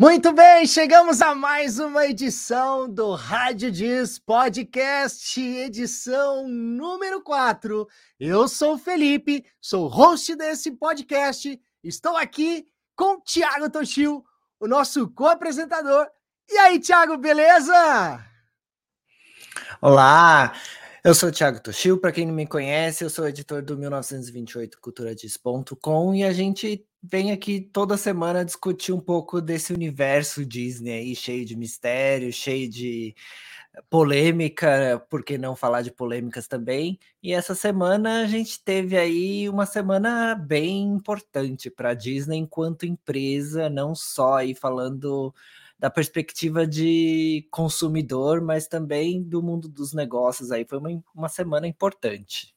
Muito bem, chegamos a mais uma edição do Rádio Diz Podcast, edição número 4. Eu sou o Felipe, sou host desse podcast. Estou aqui com o Thiago Toshio, o nosso co-apresentador. E aí, Thiago, beleza? Olá, eu sou o Thiago Toshio. Para quem não me conhece, eu sou editor do 1928culturadiz.com e a gente vem aqui toda semana discutir um pouco desse universo Disney aí, cheio de mistério, cheio de polêmica, por que não falar de polêmicas também? E essa semana a gente teve aí uma semana bem importante para a Disney enquanto empresa, não só aí falando da perspectiva de consumidor, mas também do mundo dos negócios aí. Foi uma, uma semana importante.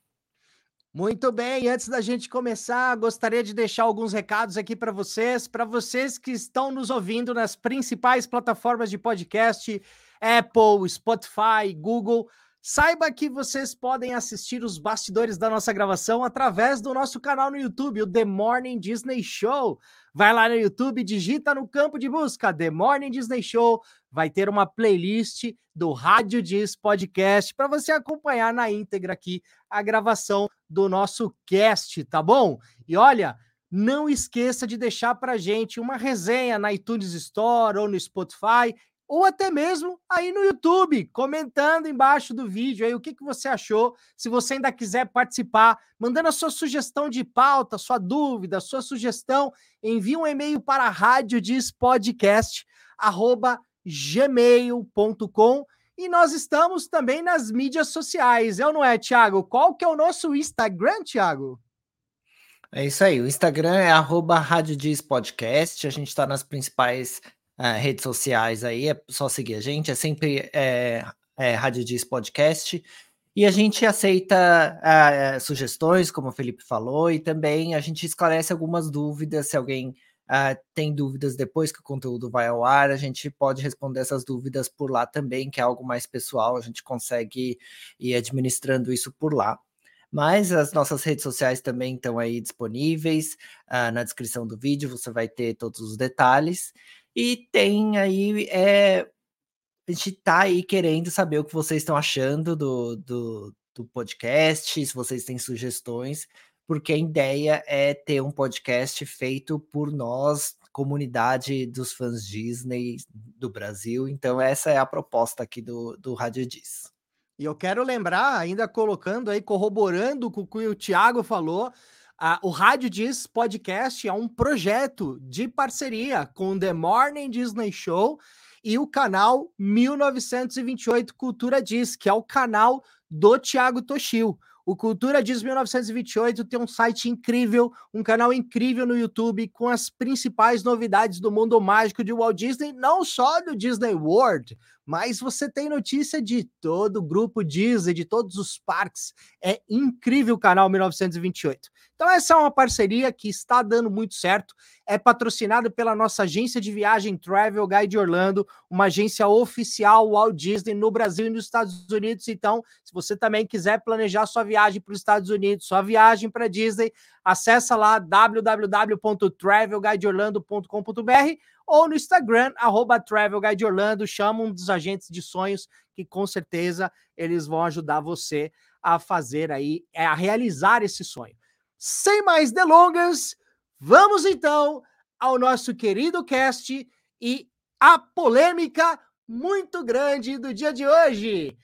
Muito bem, antes da gente começar, gostaria de deixar alguns recados aqui para vocês, para vocês que estão nos ouvindo nas principais plataformas de podcast, Apple, Spotify, Google. Saiba que vocês podem assistir os bastidores da nossa gravação através do nosso canal no YouTube, o The Morning Disney Show. Vai lá no YouTube, digita no campo de busca The Morning Disney Show, vai ter uma playlist do Rádio Diz Podcast para você acompanhar na íntegra aqui a gravação do nosso cast, tá bom? E olha, não esqueça de deixar para gente uma resenha na iTunes Store ou no Spotify ou até mesmo aí no YouTube, comentando embaixo do vídeo aí o que, que você achou. Se você ainda quiser participar, mandando a sua sugestão de pauta, sua dúvida, sua sugestão, envie um e-mail para radiodispodcast@gmail.com e nós estamos também nas mídias sociais, é ou não é, Thiago? Qual que é o nosso Instagram, Thiago? É isso aí, o Instagram é arroba Rádio Diz Podcast, a gente está nas principais uh, redes sociais aí, é só seguir a gente, é sempre é, é, Rádio Diz Podcast, e a gente aceita uh, sugestões, como o Felipe falou, e também a gente esclarece algumas dúvidas, se alguém Uh, tem dúvidas depois que o conteúdo vai ao ar, a gente pode responder essas dúvidas por lá também, que é algo mais pessoal, a gente consegue ir administrando isso por lá. Mas as nossas redes sociais também estão aí disponíveis. Uh, na descrição do vídeo você vai ter todos os detalhes. E tem aí. É, a gente está aí querendo saber o que vocês estão achando do, do, do podcast, se vocês têm sugestões porque a ideia é ter um podcast feito por nós, comunidade dos fãs Disney do Brasil. Então, essa é a proposta aqui do, do Rádio Diz. E eu quero lembrar, ainda colocando aí, corroborando com o que o Thiago falou, o Rádio Diz Podcast é um projeto de parceria com The Morning Disney Show e o canal 1928 Cultura Diz, que é o canal do Thiago Toshio. O Cultura Diz 1928 tem um site incrível, um canal incrível no YouTube com as principais novidades do mundo mágico de Walt Disney, não só do Disney World, mas você tem notícia de todo o grupo Disney, de todos os parques. É incrível o canal 1928. Então, essa é uma parceria que está dando muito certo. É patrocinado pela nossa agência de viagem Travel Guide Orlando, uma agência oficial Walt Disney no Brasil e nos Estados Unidos. Então, se você também quiser planejar sua viagem para os Estados Unidos, sua viagem para Disney, acessa lá www.travelguideorlando.com.br ou no Instagram, arroba Travel Guide Orlando, chama um dos agentes de sonhos que com certeza eles vão ajudar você a fazer aí, é, a realizar esse sonho. Sem mais delongas, vamos então ao nosso querido cast e a polêmica muito grande do dia de hoje.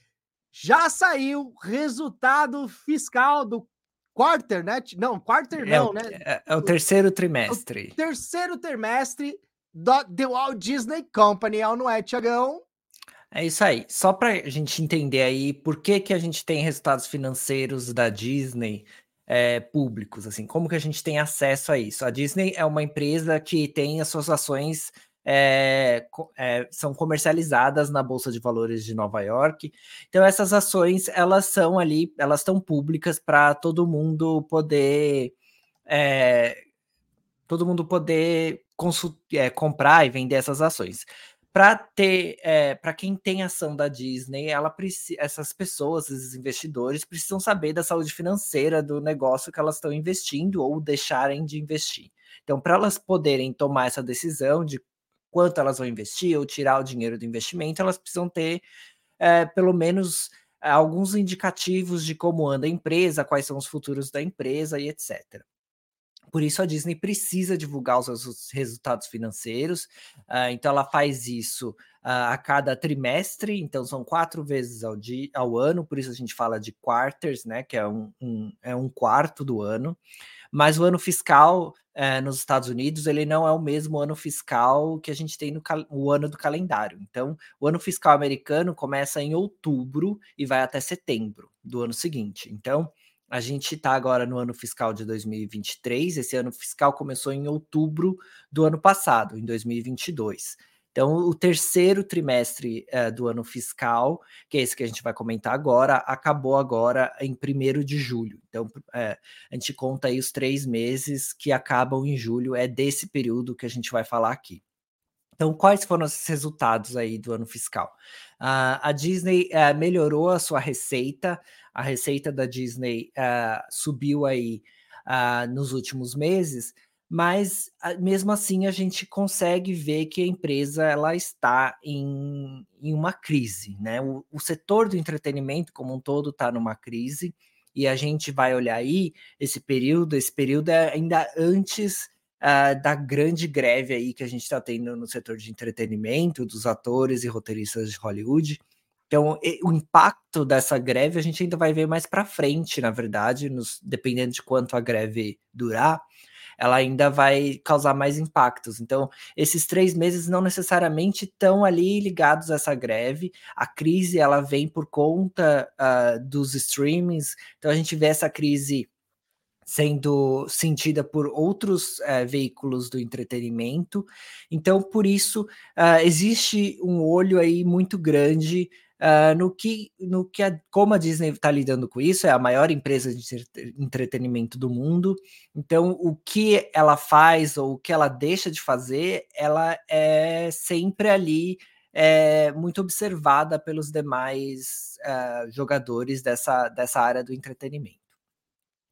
Já saiu resultado fiscal do quarter, né? Não, quarter é não, o, né? É, é, o terceiro trimestre. O terceiro trimestre do The Walt Disney Company, é não é, Tiagão? É isso aí. Só para a gente entender aí por que, que a gente tem resultados financeiros da Disney é, públicos, assim, como que a gente tem acesso a isso? A Disney é uma empresa que tem as suas ações é, é, são comercializadas na Bolsa de Valores de Nova York. Então essas ações elas são ali, elas estão públicas para todo mundo poder é, todo mundo poder é, comprar e vender essas ações. Para ter, é, para quem tem ação da Disney, ela essas pessoas, esses investidores, precisam saber da saúde financeira do negócio que elas estão investindo ou deixarem de investir. Então, para elas poderem tomar essa decisão de quanto elas vão investir ou tirar o dinheiro do investimento, elas precisam ter é, pelo menos alguns indicativos de como anda a empresa, quais são os futuros da empresa e etc. Por isso a Disney precisa divulgar os resultados financeiros, uh, então ela faz isso uh, a cada trimestre, então são quatro vezes ao, dia, ao ano, por isso a gente fala de quarters, né? Que é um, um é um quarto do ano. Mas o ano fiscal eh, nos Estados Unidos ele não é o mesmo ano fiscal que a gente tem no o ano do calendário. Então, o ano fiscal americano começa em outubro e vai até setembro do ano seguinte. Então, a gente está agora no ano fiscal de 2023. Esse ano fiscal começou em outubro do ano passado, em 2022. Então, o terceiro trimestre uh, do ano fiscal, que é esse que a gente vai comentar agora, acabou agora em 1 de julho. Então, uh, a gente conta aí os três meses que acabam em julho, é desse período que a gente vai falar aqui. Então, quais foram os resultados aí do ano fiscal? Uh, a Disney uh, melhorou a sua receita, a receita da Disney uh, subiu aí nos últimos meses, mas mesmo assim a gente consegue ver que a empresa ela está em, em uma crise, né? O, o setor do entretenimento como um todo está numa crise e a gente vai olhar aí esse período, esse período é ainda antes uh, da grande greve aí que a gente está tendo no setor de entretenimento, dos atores e roteiristas de Hollywood. Então, o impacto dessa greve a gente ainda vai ver mais para frente, na verdade, nos, dependendo de quanto a greve durar, ela ainda vai causar mais impactos. Então, esses três meses não necessariamente estão ali ligados a essa greve. A crise ela vem por conta uh, dos streamings. Então, a gente vê essa crise sendo sentida por outros uh, veículos do entretenimento. Então, por isso, uh, existe um olho aí muito grande uh, no que, no que a, como a Disney está lidando com isso, é a maior empresa de entretenimento do mundo. Então, o que ela faz ou o que ela deixa de fazer, ela é sempre ali é, muito observada pelos demais jogadores dessa, dessa área do entretenimento.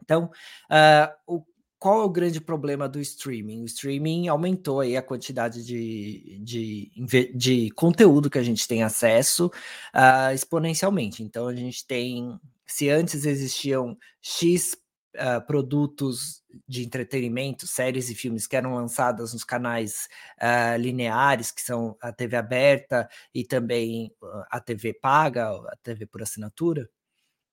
Então, uh, o, qual é o grande problema do streaming? O streaming aumentou aí a quantidade de, de, de conteúdo que a gente tem acesso uh, exponencialmente. Então, a gente tem, se antes existiam X uh, produtos de entretenimento, séries e filmes que eram lançadas nos canais uh, lineares, que são a TV aberta e também a TV paga, a TV por assinatura,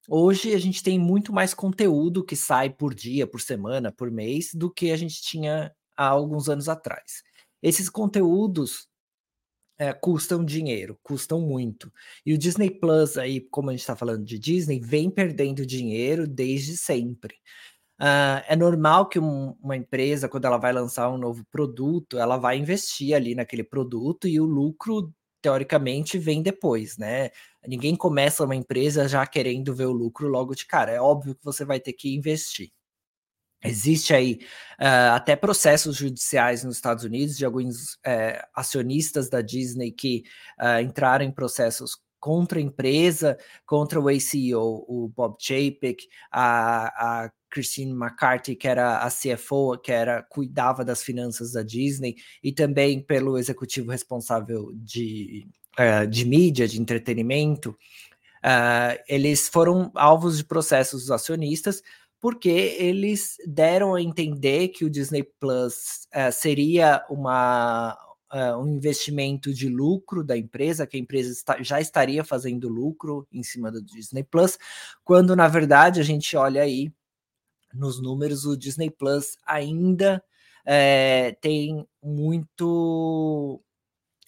Hoje a gente tem muito mais conteúdo que sai por dia, por semana, por mês, do que a gente tinha há alguns anos atrás. Esses conteúdos é, custam dinheiro, custam muito. E o Disney Plus, aí, como a gente está falando de Disney, vem perdendo dinheiro desde sempre. Uh, é normal que um, uma empresa, quando ela vai lançar um novo produto, ela vai investir ali naquele produto e o lucro teoricamente vem depois, né? Ninguém começa uma empresa já querendo ver o lucro logo de cara. É óbvio que você vai ter que investir. Existe aí uh, até processos judiciais nos Estados Unidos de alguns uh, acionistas da Disney que uh, entraram em processos contra a empresa, contra o ACO, o Bob Chapek, a, a Christine McCarthy, que era a CFO, que era cuidava das finanças da Disney, e também pelo executivo responsável de, uh, de mídia, de entretenimento, uh, eles foram alvos de processos dos acionistas, porque eles deram a entender que o Disney Plus uh, seria uma, um investimento de lucro da empresa, que a empresa está, já estaria fazendo lucro em cima do Disney Plus, quando na verdade a gente olha aí nos números, o Disney Plus ainda é, tem muito.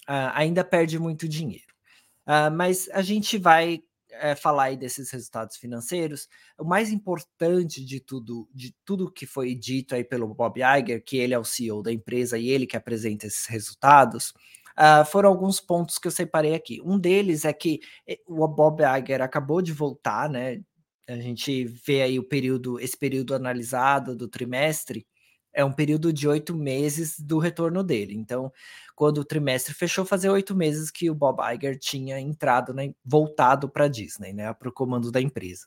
Uh, ainda perde muito dinheiro. Uh, mas a gente vai é, falar aí desses resultados financeiros. O mais importante de tudo, de tudo que foi dito aí pelo Bob Iger, que ele é o CEO da empresa e ele que apresenta esses resultados, uh, foram alguns pontos que eu separei aqui. Um deles é que eh, o Bob Iger acabou de voltar, né? A gente vê aí o período, esse período analisado do trimestre, é um período de oito meses do retorno dele. Então, quando o trimestre fechou, fazia oito meses que o Bob Iger tinha entrado, né, voltado para a Disney, né, para o comando da empresa.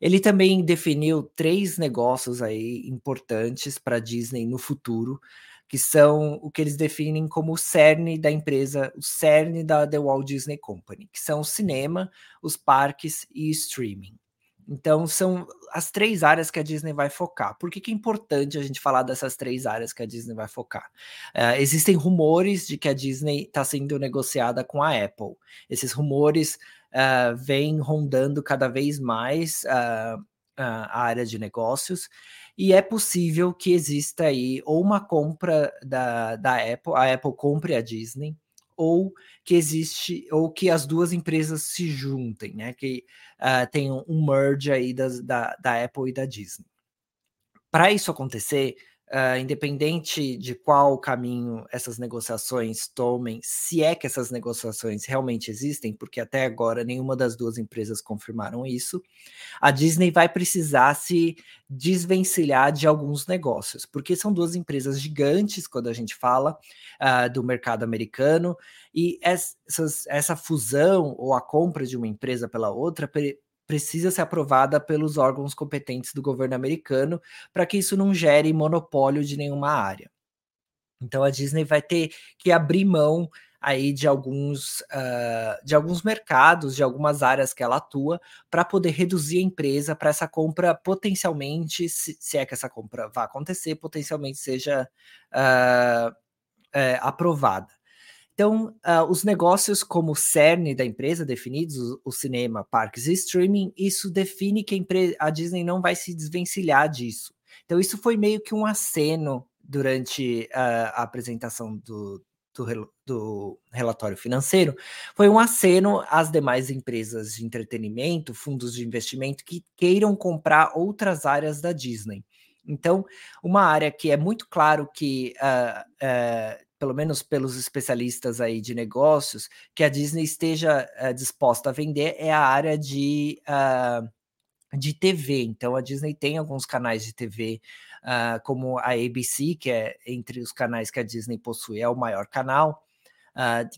Ele também definiu três negócios aí importantes para a Disney no futuro, que são o que eles definem como o cerne da empresa, o cerne da The Walt Disney Company, que são o cinema, os parques e streaming. Então, são as três áreas que a Disney vai focar. Por que, que é importante a gente falar dessas três áreas que a Disney vai focar? Uh, existem rumores de que a Disney está sendo negociada com a Apple. Esses rumores uh, vêm rondando cada vez mais uh, a área de negócios. E é possível que exista aí ou uma compra da, da Apple, a Apple compre a Disney, ou que existe, ou que as duas empresas se juntem, né? Que uh, tenham um merge aí das, da, da Apple e da Disney. Para isso acontecer, Uh, independente de qual caminho essas negociações tomem, se é que essas negociações realmente existem, porque até agora nenhuma das duas empresas confirmaram isso, a Disney vai precisar se desvencilhar de alguns negócios, porque são duas empresas gigantes quando a gente fala uh, do mercado americano, e essas, essa fusão ou a compra de uma empresa pela outra precisa ser aprovada pelos órgãos competentes do governo americano para que isso não gere monopólio de nenhuma área. Então a Disney vai ter que abrir mão aí de alguns uh, de alguns mercados, de algumas áreas que ela atua, para poder reduzir a empresa para essa compra potencialmente, se, se, é que essa compra vai acontecer, potencialmente seja uh, é, aprovada. Então, uh, os negócios como cerne da empresa, definidos, o, o, cinema, parques e streaming, isso define que a, a, Disney não vai se desvencilhar disso. Então, isso foi meio que um aceno durante uh, a apresentação do, do, do, relatório financeiro, foi um aceno às demais empresas de entretenimento, fundos de investimento que queiram comprar outras áreas da Disney. Então, uma área que é muito claro que uh, uh, pelo menos pelos especialistas aí de negócios, que a Disney esteja uh, disposta a vender é a área de, uh, de TV. Então, a Disney tem alguns canais de TV, uh, ah, como a ABC, que é entre os canais que a Disney possui, é o maior canal,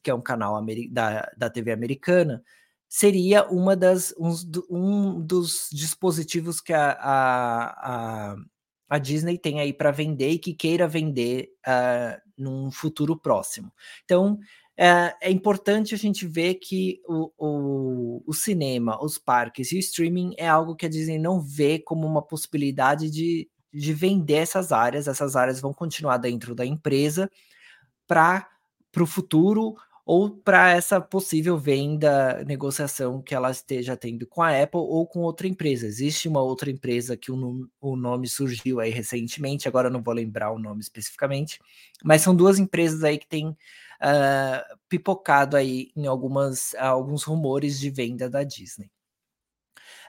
que é um canal da, da TV americana. Seria uma das, um, um dos dispositivos que a, a, a a Disney tem aí para vender e que queira vender uh, num futuro próximo. Então, é, é, importante a gente ver que o, o, o, cinema, os parques e o streaming é algo que a Disney não vê como uma possibilidade de, de vender essas áreas. Essas áreas vão continuar dentro da empresa para o futuro ou para essa possível venda, negociação que ela esteja tendo com a Apple ou com outra empresa. Existe uma outra empresa que o, o nome surgiu aí recentemente, agora não vou lembrar o nome especificamente, mas são duas empresas aí que têm uh, pipocado aí em algumas, alguns rumores de venda da Disney.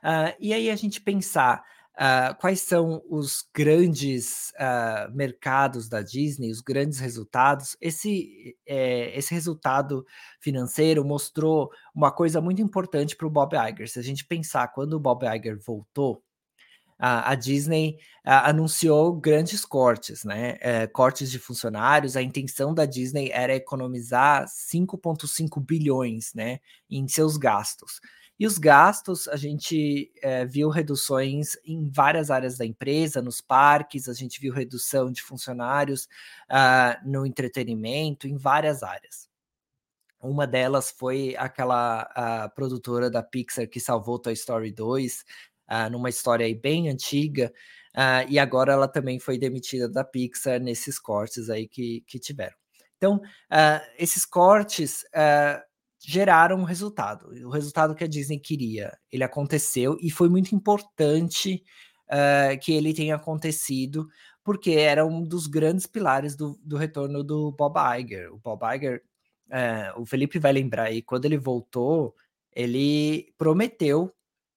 Uh, e aí a gente pensar Uh, quais são os grandes uh, mercados da Disney, os grandes resultados. Esse, é, esse resultado financeiro mostrou uma coisa muito importante para o Bob Iger. Se a gente pensar, quando o Bob Iger voltou, a, a Disney a, anunciou grandes cortes, né? É, cortes de funcionários. A intenção da Disney era economizar 5,5 bilhões né, em seus gastos. E os gastos, a gente é, viu reduções em várias áreas da empresa, nos parques, a gente viu redução de funcionários uh, no entretenimento, em várias áreas. Uma delas foi aquela produtora da Pixar que salvou Toy Story 2, uh, ah, numa história bem antiga, uh, e agora ela também foi demitida da Pixar nesses cortes aí que, que tiveram. Então, esses cortes geraram um resultado. O resultado que a Disney queria, ele aconteceu e foi muito importante uh, que ele tenha acontecido, porque era um dos grandes pilares do, do retorno do Bob Iger. O Bob Iger, uh, o Felipe vai lembrar aí, quando ele voltou, ele prometeu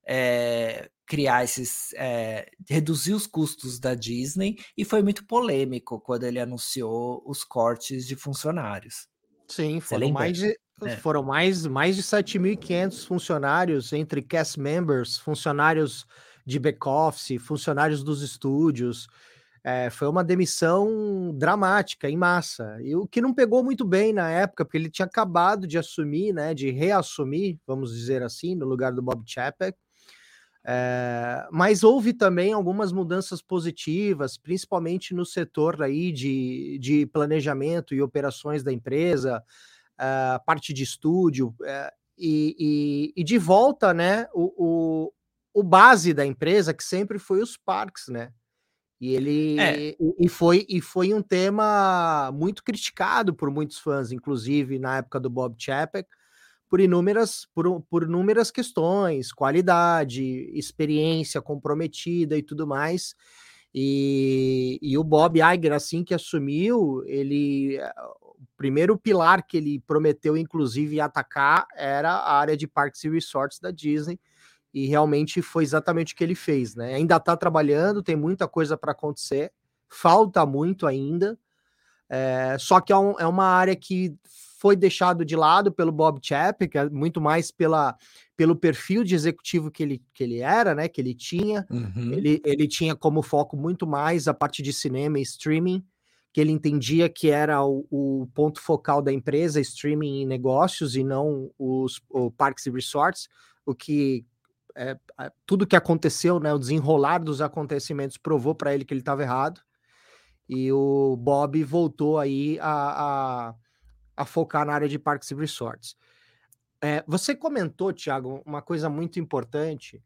é, criar esses, é, reduzir os custos da Disney e foi muito polêmico quando ele anunciou os cortes de funcionários. Sim, foram mais de, é. foram mais, mais de 7.500 funcionários entre cast members, funcionários de back-office, funcionários dos estúdios. É, foi uma demissão dramática, em massa. E o que não pegou muito bem na época, porque ele tinha acabado de assumir, né, de reassumir, vamos dizer assim, no lugar do Bob Chapek. É, mas houve também algumas mudanças positivas, principalmente no setor aí de, de planejamento e operações da empresa, a parte de estúdio, é, e, e, e, de volta, né, o, o, o, base da empresa, que sempre foi os parques, né? E ele é. e, foi, e foi um tema muito criticado por muitos fãs, inclusive na época do Bob Chapek, por inúmeras, por, por inúmeras questões, qualidade, experiência comprometida e tudo mais. E, e o Bob Iger, assim que assumiu, ele primeiro pilar que ele prometeu, inclusive, atacar era a área de parques e resorts da Disney. E realmente foi exatamente o que ele fez, né? Ainda está trabalhando, tem muita coisa para acontecer, falta muito ainda. É, só que é, um, é uma área que foi deixado de lado pelo Bob Chapek, é muito mais pela, pelo perfil de executivo que ele, que ele era, né? Que ele tinha. Uhum. Ele, ele tinha como foco muito mais a parte de cinema e streaming, que ele entendia que era o, o ponto focal da empresa, streaming e negócios, e não os parques e resorts, o que é, tudo que aconteceu, né? O desenrolar dos acontecimentos provou para ele que ele estava errado. E o Bob voltou aí a, a a focar na área de parques e resorts. É, você comentou, Thiago, uma coisa muito importante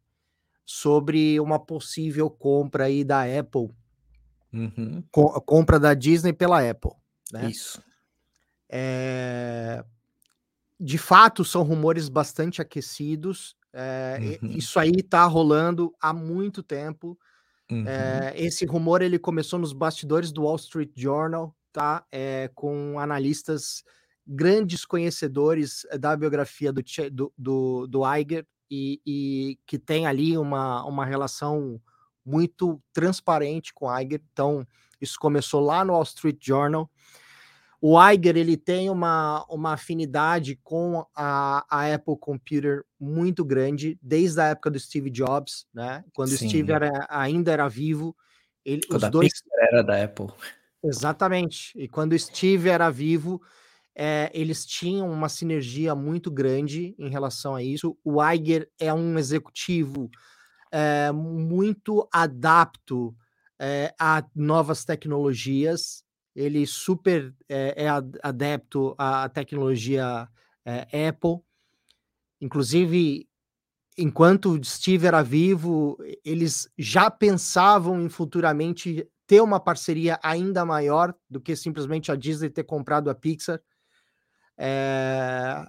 sobre uma possível compra aí da Apple, uhum. co compra da Disney pela Apple. Né? Isso. É, de fato, são rumores bastante aquecidos. É, uhum. Isso aí está rolando há muito tempo. Uhum. É, esse rumor ele começou nos bastidores do Wall Street Journal, tá? É, com analistas grandes conhecedores eh, da biografia do, do, do, do Iger e, e, que tem ali uma, uma relação muito transparente com o Iger. Então, isso começou lá no Wall Street Journal. O Iger ele tem uma, uma afinidade com a, a Apple Computer muito grande, desde a época do Steve Jobs, né? Quando Sim. o Steve era, ainda era vivo. Ele, quando os dois era da Apple. Exatamente. E quando o Steve era vivo, é, eles tinham uma sinergia muito grande em relação a isso. O Iger é um executivo é, muito adapto é, a novas tecnologias. Ele super é, adepto à tecnologia Apple. Inclusive, enquanto Steve era vivo, eles já pensavam em futuramente ter uma parceria ainda maior do que simplesmente a Disney ter comprado a Pixar. É...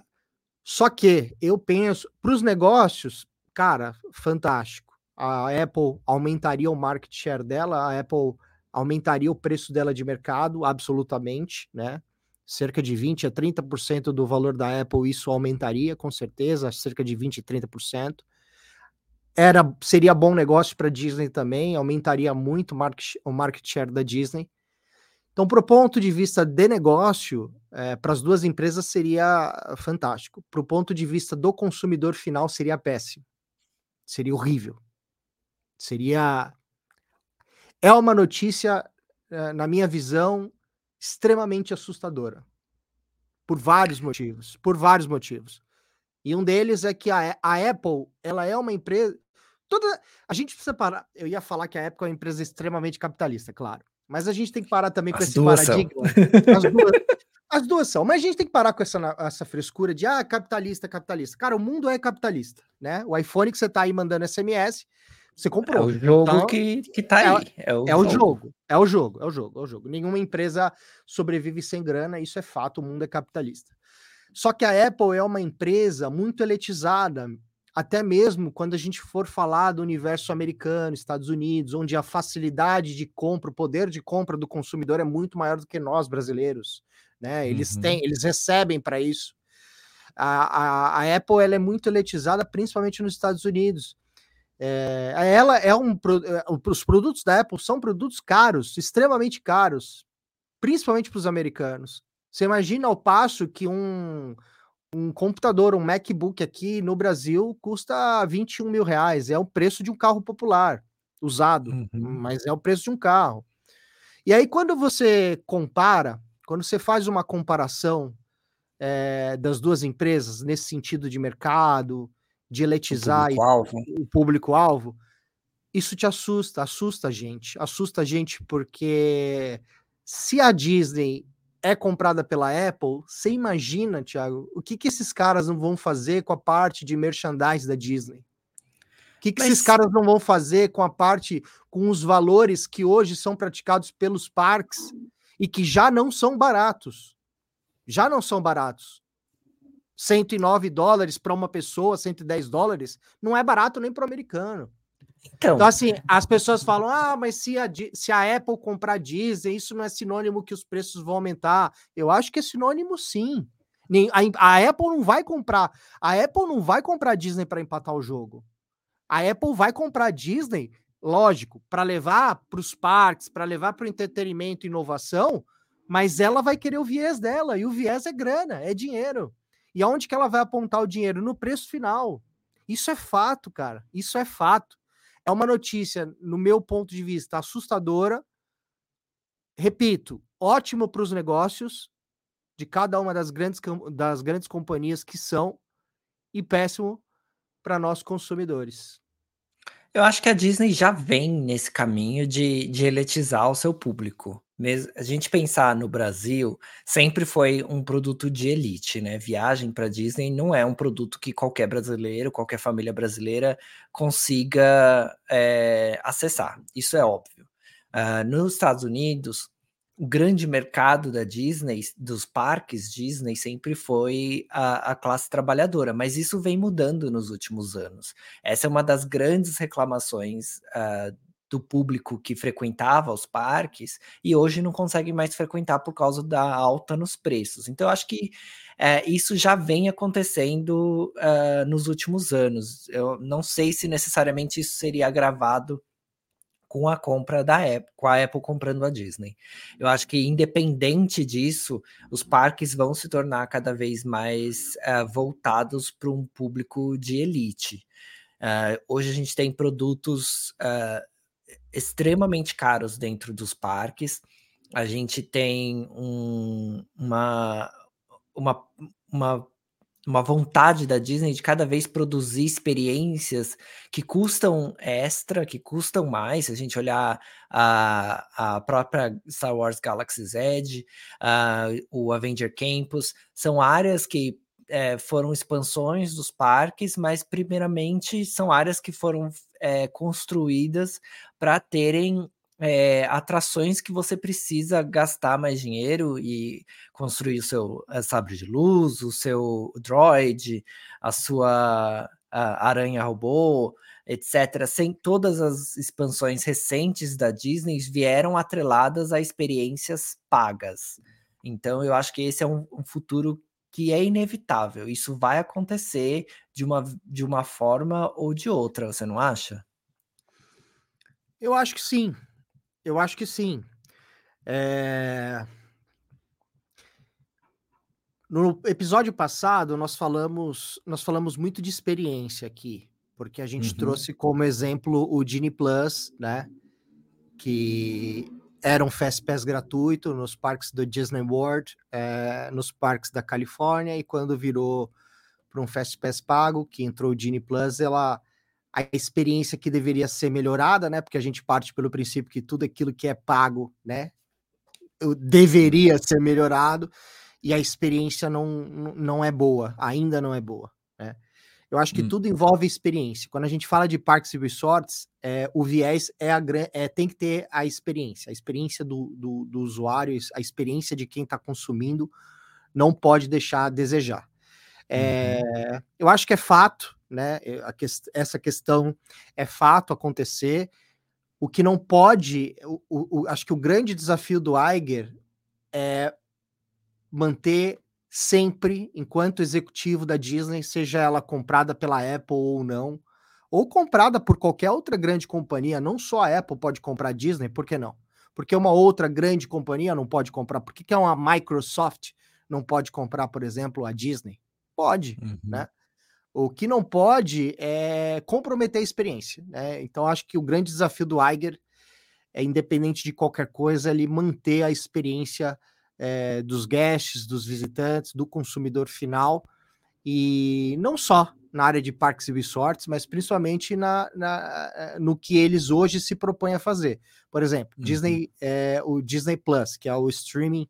Só que eu penso, para os negócios, cara, fantástico. A Apple aumentaria o market share dela, a Apple aumentaria o preço dela de mercado, absolutamente, né? Cerca de 20 a 30% do valor da Apple, isso aumentaria, com certeza, cerca de 20 a 30%. Era, seria bom negócio para a Disney também, aumentaria muito market, o market share da Disney. Então, para o ponto de vista de negócio, é, para as duas empresas seria fantástico. Para o ponto de vista do consumidor final, seria péssimo. Seria horrível. Seria. É uma notícia, é, na minha visão, extremamente assustadora. Por vários motivos. Por vários motivos. E um deles é que a, a Apple, ela é uma empresa. Toda, a gente precisa parar. Eu ia falar que a Apple é uma empresa extremamente capitalista, claro. Mas a gente tem que parar também com As esse paradigma. As duas, as duas são. Mas a gente tem que parar com essa, essa frescura de ah, capitalista, capitalista. Cara, o mundo é capitalista, né? O iPhone que você tá aí mandando SMS, você comprou. É o jogo então, que, que tá é, aí. É, o, é o jogo. É o jogo, é o jogo, é o jogo. Nenhuma empresa sobrevive sem grana, isso é fato, o mundo é capitalista. Só que a Apple é uma empresa muito elitizada, até mesmo quando a gente for falar do universo americano, Estados Unidos, onde a facilidade de compra, o poder de compra do consumidor é muito maior do que nós brasileiros, né? Eles uhum. têm, eles recebem para isso. A, a, a, Apple ela é muito elitizada, principalmente nos Estados Unidos. É, ela é um é, os produtos da Apple são produtos caros, extremamente caros, principalmente para os americanos. Você imagina ao passo que um um computador, um MacBook aqui no Brasil custa 21 mil reais. É o preço de um carro popular, usado, uhum. mas é o preço de um carro. E aí, quando você compara, quando você faz uma comparação é, das duas empresas nesse sentido de mercado de eletizar o público-alvo, isso te assusta, assusta a gente, assusta a gente porque se a Disney é comprada pela Apple, você imagina, Thiago, o que, que esses caras não vão fazer com a parte de merchandise da Disney? O que, que Mas... esses caras não vão fazer com a parte, com os valores que hoje são praticados pelos parques e que já não são baratos? Já não são baratos. 109 dólares para uma pessoa, 110 dólares, não é barato nem para o americano. Então, então, assim, as pessoas falam: ah, mas se a, se a Apple comprar Disney, isso não é sinônimo que os preços vão aumentar. Eu acho que é sinônimo sim. A, a Apple não vai comprar. A Apple não vai comprar Disney para empatar o jogo. A Apple vai comprar Disney, lógico, para levar para os parques, para levar para o entretenimento e inovação, mas ela vai querer o viés dela, e o viés é grana, é dinheiro. E aonde que ela vai apontar o dinheiro? No preço final. Isso é fato, cara. Isso é fato. É uma notícia, no meu ponto de vista, assustadora. Repito, ótimo para os negócios de cada uma das grandes, das grandes companhias que são, e péssimo para nós consumidores. Eu acho que a Disney já vem nesse caminho de, de eletizar o seu público. A gente pensar no Brasil, sempre foi um produto de elite, né? Viagem para Disney não é um produto que qualquer brasileiro, qualquer família brasileira consiga é, acessar. Isso é óbvio. Uh, nos Estados Unidos, o grande mercado da Disney, dos parques Disney, sempre foi a, a, classe trabalhadora, mas isso vem mudando nos últimos anos. Essa é uma das grandes reclamações uh, do público que frequentava os parques e hoje não consegue mais frequentar por causa da alta nos preços. Então, acho que uh, isso já vem acontecendo uh, nos últimos anos. Eu não sei se necessariamente isso seria agravado com a compra da Apple, com a Apple comprando a Disney. Eu acho que independente disso, os parques vão se tornar cada vez mais uh, voltados para um público de elite. Uh, hoje a gente tem produtos uh, extremamente caros dentro dos parques. A gente tem um, uma, uma, uma uma vontade da Disney de cada vez produzir experiências que custam extra, que custam mais. Se a gente olhar a, a própria Star Wars Galaxy's Edge, uh, o Avenger Campus, são áreas que é, foram expansões dos parques, mas primeiramente são áreas que foram é, construídas para terem é, atrações que você precisa gastar mais dinheiro e construir o seu eh, sabre de luz, o seu droid, a sua a aranha robô, etc. Sem todas as expansões recentes da Disney vieram atreladas a experiências pagas. Então eu acho que esse é um, um futuro que é inevitável. Isso vai acontecer de uma, de uma forma ou de outra, você não acha? Eu acho que sim. Eu acho que sim. É... No episódio passado, nós falamos, nós falamos muito de experiência aqui, porque a gente uhum. trouxe como exemplo o Genie Plus, né? Que era um Fast Pass gratuito nos parques do Disney World, é, nos parques da Califórnia, e quando virou para um Fast Pass pago, que entrou o Genie Plus, ela a experiência que deveria ser melhorada, né? Porque a gente parte pelo princípio que tudo aquilo que é pago, né, deveria ser melhorado e a experiência não, não é boa, ainda não é boa? Eu acho que hum. tudo envolve experiência. Quando a gente fala de parques e resorts, é, o viés é, a, é tem que ter a experiência, a experiência do, do, do usuário, a experiência de quem está consumindo, não pode deixar a desejar. É, uhum. Eu acho que é fato né? Que, essa questão é fato acontecer. O que não pode, o, o, acho que o grande desafio do Iger é manter sempre, enquanto executivo da Disney, seja ela comprada pela Apple ou não, ou comprada por qualquer outra grande companhia, não só a Apple pode comprar a Disney, por que não? Porque uma outra grande companhia não pode comprar, por que, que uma Microsoft não pode comprar, por exemplo, a Disney? Pode, uhum. né? O que não pode é comprometer a experiência. Né? Então, acho que o grande desafio do Iger é, independente de qualquer coisa, ele manter a experiência é, dos guests, dos visitantes, do consumidor final. E não só na área de parques e resorts, mas principalmente na, na, eh, no que eles hoje se propõem a fazer. Por exemplo, uhum. Disney, é, o Disney Plus, que é o streaming,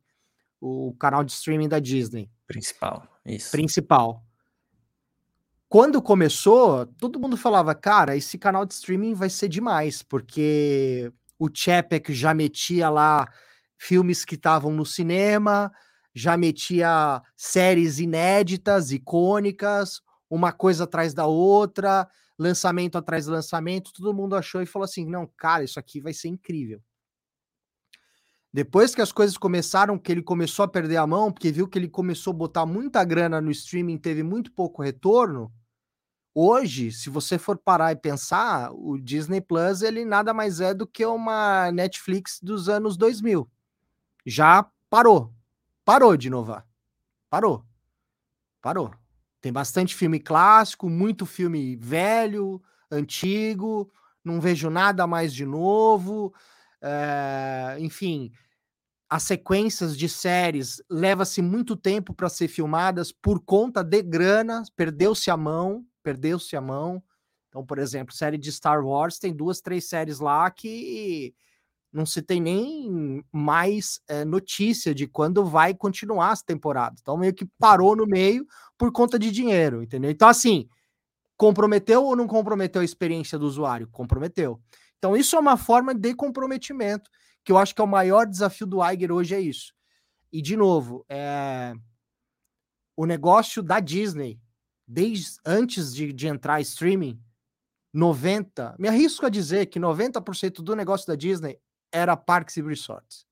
o canal de streaming da Disney. Principal, isso. Principal. Quando começou, todo mundo falava, cara, esse canal de streaming vai ser demais, porque o Chapek já metia lá filmes que estavam no cinema, já metia séries inéditas, icônicas, uma coisa atrás da outra, lançamento atrás de lançamento, todo mundo achou e falou assim: não, cara, isso aqui vai ser incrível. Depois que as coisas começaram, que ele começou a perder a mão, porque viu que ele começou a botar muita grana no streaming, teve muito pouco retorno. Hoje, se você for parar e pensar, o Disney Plus ele nada mais é do que uma Netflix dos anos 2000. Já parou, parou de inovar, parou, parou. Tem bastante filme clássico, muito filme velho, antigo, não vejo nada mais de novo. É, enfim, as sequências de séries leva-se muito tempo para ser filmadas por conta de grana, perdeu-se a mão, perdeu-se a mão. Então, por exemplo, série de Star Wars tem duas, três séries lá que não se tem nem mais é, notícia de quando vai continuar as temporadas. Então, meio que parou no meio por conta de dinheiro, entendeu? Então, assim, comprometeu ou não comprometeu a experiência do usuário? Comprometeu. Então, isso é uma forma de comprometimento, que eu acho que é o maior desafio do Iger hoje, é isso. E, de novo, é... o negócio da Disney, desde antes de, de entrar streaming, 90, me arrisco a dizer que 90% do negócio da Disney era parques e resorts.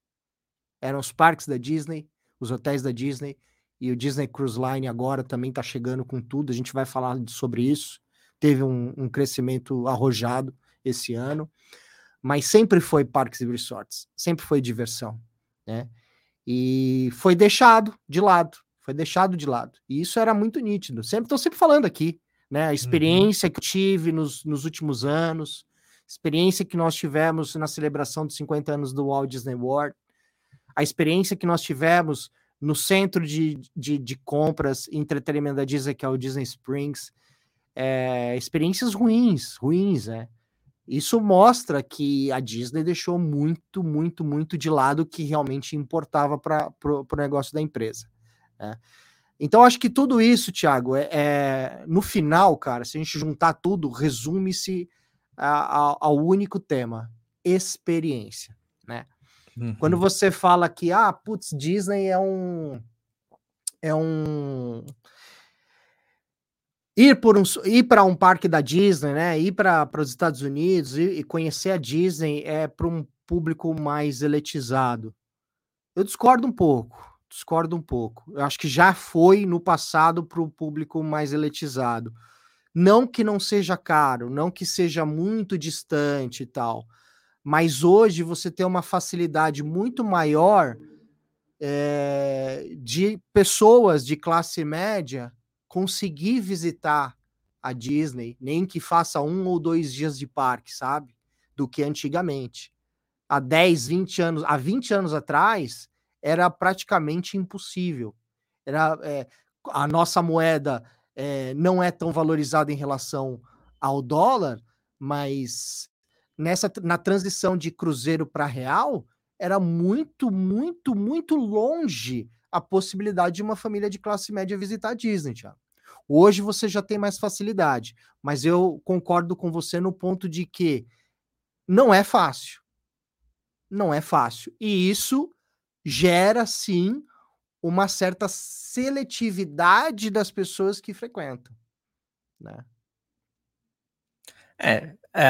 Eram os parques da Disney, os hotéis da Disney, e o Disney Cruise Line agora também está chegando com tudo. A gente vai falar sobre isso. Teve um, um, crescimento arrojado esse ano, mas sempre foi parques e resorts, sempre foi diversão, né? E foi deixado de lado, foi deixado de lado. E isso era muito nítido. Sempre estou sempre falando aqui, né? A uhum. experiência uhum. que eu tive nos, nos últimos anos, experiência que nós tivemos na celebração dos 50 anos do Walt Disney World, a experiência que nós tivemos no centro de, de, de compras e entretenimento da Disney, que é o Disney Springs, é, experiências ruins, ruins, né? Isso mostra que a Disney deixou muito, muito, muito de lado o que realmente importava para o negócio da empresa. Né? Então, acho que tudo isso, Thiago, é, é, no final, cara, se a gente juntar tudo, resume-se ao único tema: experiência, né? Uhum. Quando você fala que, ah, putz, Disney é um. É um. Ir, por um, ir para um parque da Disney, né? Ir para os Estados Unidos e, e conhecer a Disney é para um público mais eletizado. Eu discordo um pouco discordo um pouco. Eu acho que já foi no passado para o público mais eletizado. Não que não seja caro, não que seja muito distante e tal, mas hoje você tem uma facilidade muito maior é, de pessoas de classe média conseguir visitar a Disney, nem que faça um ou dois dias de parque, sabe? Do que antigamente. Há 10, 20 anos, há 20 anos atrás, era praticamente impossível. Era é, a nossa moeda é, não é tão valorizada em relação ao dólar, mas nessa na transição de cruzeiro para real era muito, muito, muito longe a possibilidade de uma família de classe média visitar Disney, Thiago. Hoje você já tem mais facilidade, mas eu concordo com você no ponto de que não é fácil. Não é fácil. E isso gera sim uma certa seletividade das pessoas que frequentam, né? É, é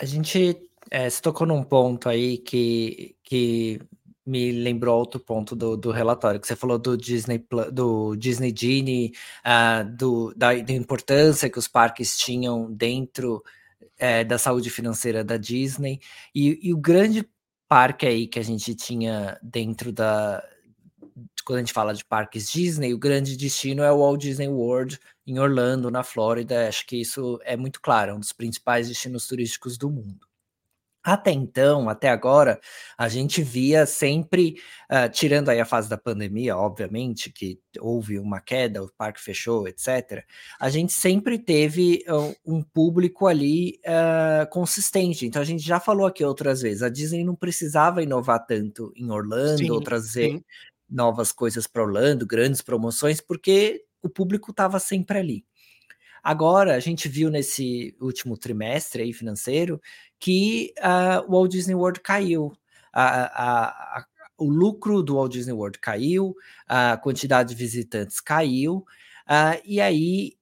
a gente é, se tocou num ponto aí que, que me lembrou outro ponto do, do relatório, que você falou do Disney, do Disney Genie, uh, do, da, da, importância que os parques tinham dentro é, da saúde financeira da Disney, e, e o grande parque aí que a gente tinha dentro da, quando a gente fala de parques Disney, o grande destino é o Walt Disney World em Orlando, na Flórida. Acho que isso é muito claro, é um dos principais destinos turísticos do mundo. Até então, até agora, a gente via sempre, uh, tirando aí a fase da pandemia, obviamente, que houve uma queda, o parque fechou, etc. A gente sempre teve uh, um público ali uh, consistente. Então, a gente já falou aqui outras vezes, a Disney não precisava inovar tanto em Orlando, sim, ou trazer sim. Novas coisas para Orlando, grandes promoções, porque o público estava sempre ali. Agora, a gente viu nesse último trimestre aí financeiro que uh, o Walt Disney World caiu. A, a, a, o lucro do Walt Disney World caiu, a quantidade de visitantes caiu, uh, e aí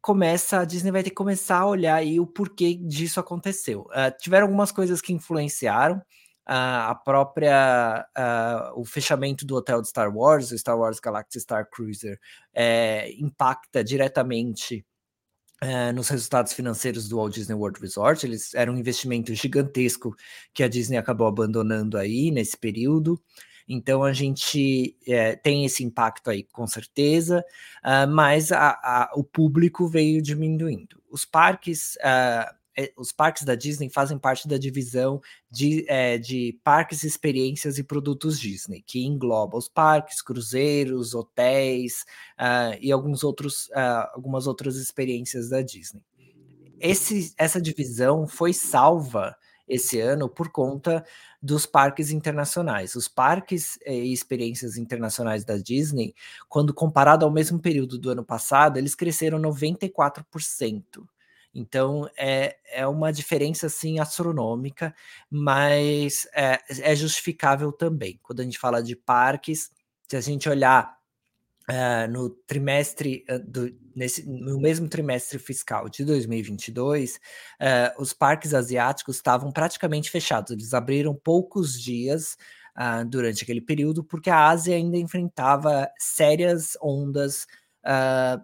começa a Disney vai ter que começar a olhar aí o porquê disso aconteceu. Uh, tiveram algumas coisas que influenciaram a própria o fechamento do hotel de Star Wars, o Star Wars Galactic Star Cruiser, é, impacta diretamente é, nos resultados financeiros do Walt Disney World Resort. Eles eram um investimento gigantesco que a Disney acabou abandonando aí nesse período. Então a gente é, tem esse impacto aí, com certeza, uh, mas a, a, o público veio diminuindo. Os parques uh, os parques da Disney fazem parte da divisão de, é, de parques, experiências e produtos Disney, que engloba os parques, cruzeiros, hotéis uh, e alguns outros, uh, algumas outras experiências da Disney. Esse, essa divisão foi salva esse ano por conta dos parques internacionais. Os parques e experiências internacionais da Disney, quando comparado ao mesmo período do ano passado, eles cresceram 94%. Então é, é uma diferença assim astronômica, mas é, é justificável também. Quando a gente fala de parques, se a gente olhar Uh, no trimestre uh, do, nesse, no mesmo trimestre fiscal de 2022, uh, os parques asiáticos estavam praticamente fechados. Eles abriram poucos dias durante aquele período, porque a Ásia ainda enfrentava sérias ondas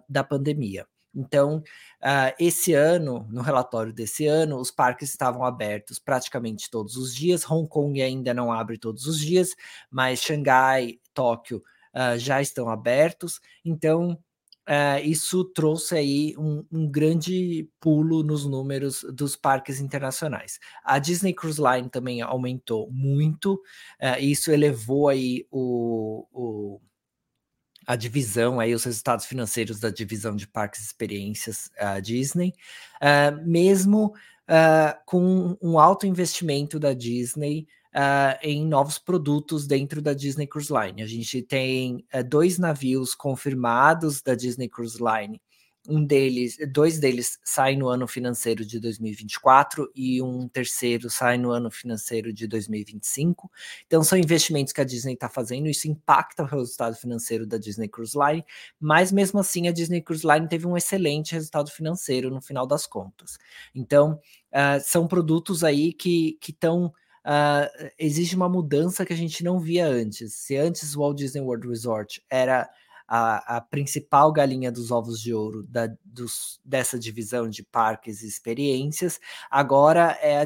da pandemia. Então, uh, esse ano, no relatório desse ano, os parques estavam abertos praticamente todos os dias. Hong Kong ainda não abre todos os dias, mas Xangai, Tóquio uh, já estão abertos. Então, Uh, isso trouxe aí um, um, grande pulo nos números dos parques internacionais. A Disney Cruise Line também aumentou muito, isso elevou aí o, o a divisão, aí os resultados financeiros da divisão de parques e experiências uh, Disney, uh, mesmo uh, com um alto investimento da Disney em novos produtos dentro da Disney Cruise Line. A gente tem dois navios confirmados da Disney Cruise Line um deles, dois deles saem no ano financeiro de 2024 e um terceiro sai no ano financeiro de 2025. Então são investimentos que a Disney está fazendo, isso impacta o resultado financeiro da Disney Cruise Line, mas mesmo assim a Disney Cruise Line teve um excelente resultado financeiro no final das contas. Então uh, são produtos aí que estão Uh, exige uma mudança que a gente não via antes. Se antes o Walt Disney World Resort era a, a principal galinha dos ovos de ouro da, dos, dessa divisão de parques e experiências, agora é, a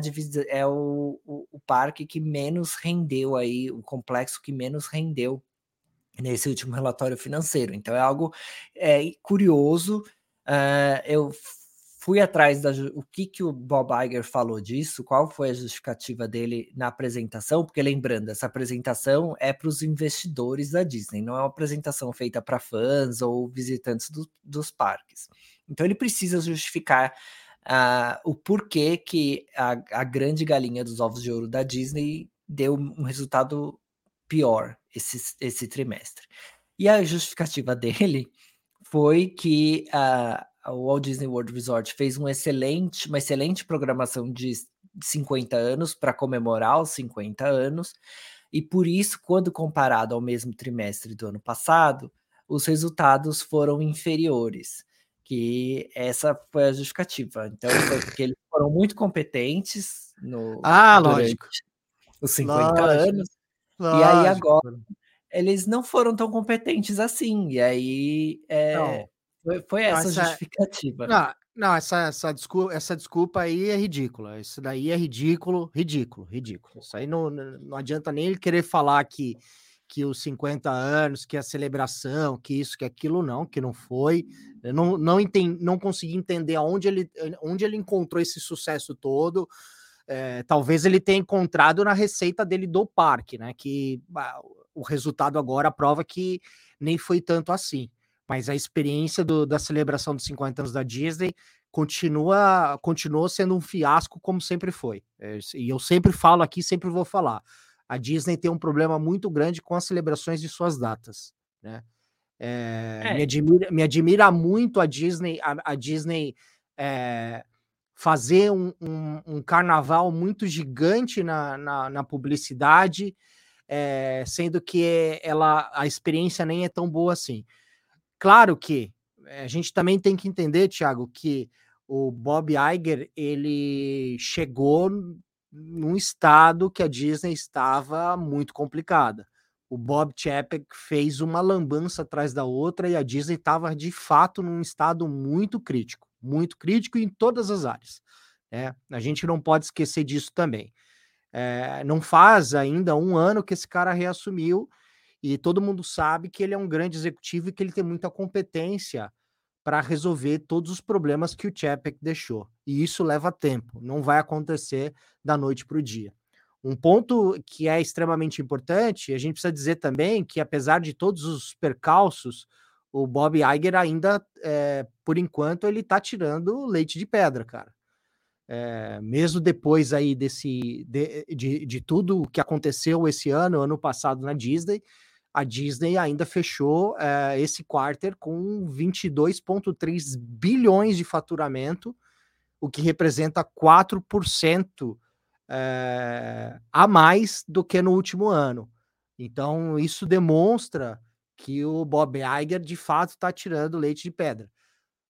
é o, o, o parque que menos rendeu aí, o complexo que menos rendeu nesse último relatório financeiro. Então é algo é, curioso. Uh, eu fui atrás da o que, que o Bob Iger falou disso, qual foi a justificativa dele na apresentação, porque lembrando, essa apresentação é para os investidores da Disney, não é uma apresentação feita para fãs ou visitantes do, dos parques. Então ele precisa justificar uh, o porquê que a, a grande galinha dos ovos de ouro da Disney deu um resultado pior esse, esse trimestre. E a justificativa dele foi que uh, o Walt Disney World Resort fez um excelente, uma excelente programação de 50 anos para comemorar os 50 anos, e por isso, quando comparado ao mesmo trimestre do ano passado, os resultados foram inferiores. Que essa foi a justificativa. Então, foi porque eles foram muito competentes no ah, lógico. os 50 lógico. anos. Lógico. E aí agora eles não foram tão competentes assim. E aí é, foi, foi essa, essa justificativa. Não, não essa, essa, desculpa, essa desculpa aí é ridícula. Isso daí é ridículo, ridículo, ridículo. Isso aí não, não adianta nem ele querer falar que, que os 50 anos, que a celebração, que isso, que aquilo, não, que não foi. Eu não, não, entendi, não consegui entender aonde ele, onde ele encontrou esse sucesso todo. é, talvez ele tenha encontrado na receita dele do parque, né? Que o resultado agora prova que nem foi tanto assim. Mas a experiência do, da celebração dos 50 anos da Disney continua continuou sendo um fiasco como sempre foi. É, e eu sempre falo aqui, sempre vou falar. A Disney tem um problema muito grande com as celebrações de suas datas, né? É, é. Me, admira, me admira muito a Disney, a, a Disney é, fazer um, um, um, carnaval muito gigante na, na, na publicidade, é, sendo que ela a experiência nem é tão boa assim. Claro que a gente também tem que entender, Thiago, que o Bob Iger ele chegou num estado que a Disney estava muito complicada. O Bob Chapek fez uma lambança atrás da outra e a Disney estava de fato num estado muito crítico muito crítico em todas as áreas. Né? A gente não pode esquecer disso também. É, não faz ainda um ano que esse cara reassumiu e todo mundo sabe que ele é um grande executivo e que ele tem muita competência para resolver todos os problemas que o Chapek deixou. E isso leva tempo, não vai acontecer da noite para o dia. Um ponto que é extremamente importante, a gente precisa dizer também que, apesar de todos os percalços, o Bob Iger ainda, é, por enquanto, ele tá tirando leite de pedra, cara. É, mesmo depois aí desse de, de, de tudo que aconteceu esse ano, ano passado na Disney, a Disney ainda fechou é, esse quarter com 22,3 bilhões de faturamento, o que representa 4% é, a mais do que no último ano. Então, isso demonstra que o Bob Iger de fato está tirando leite de pedra.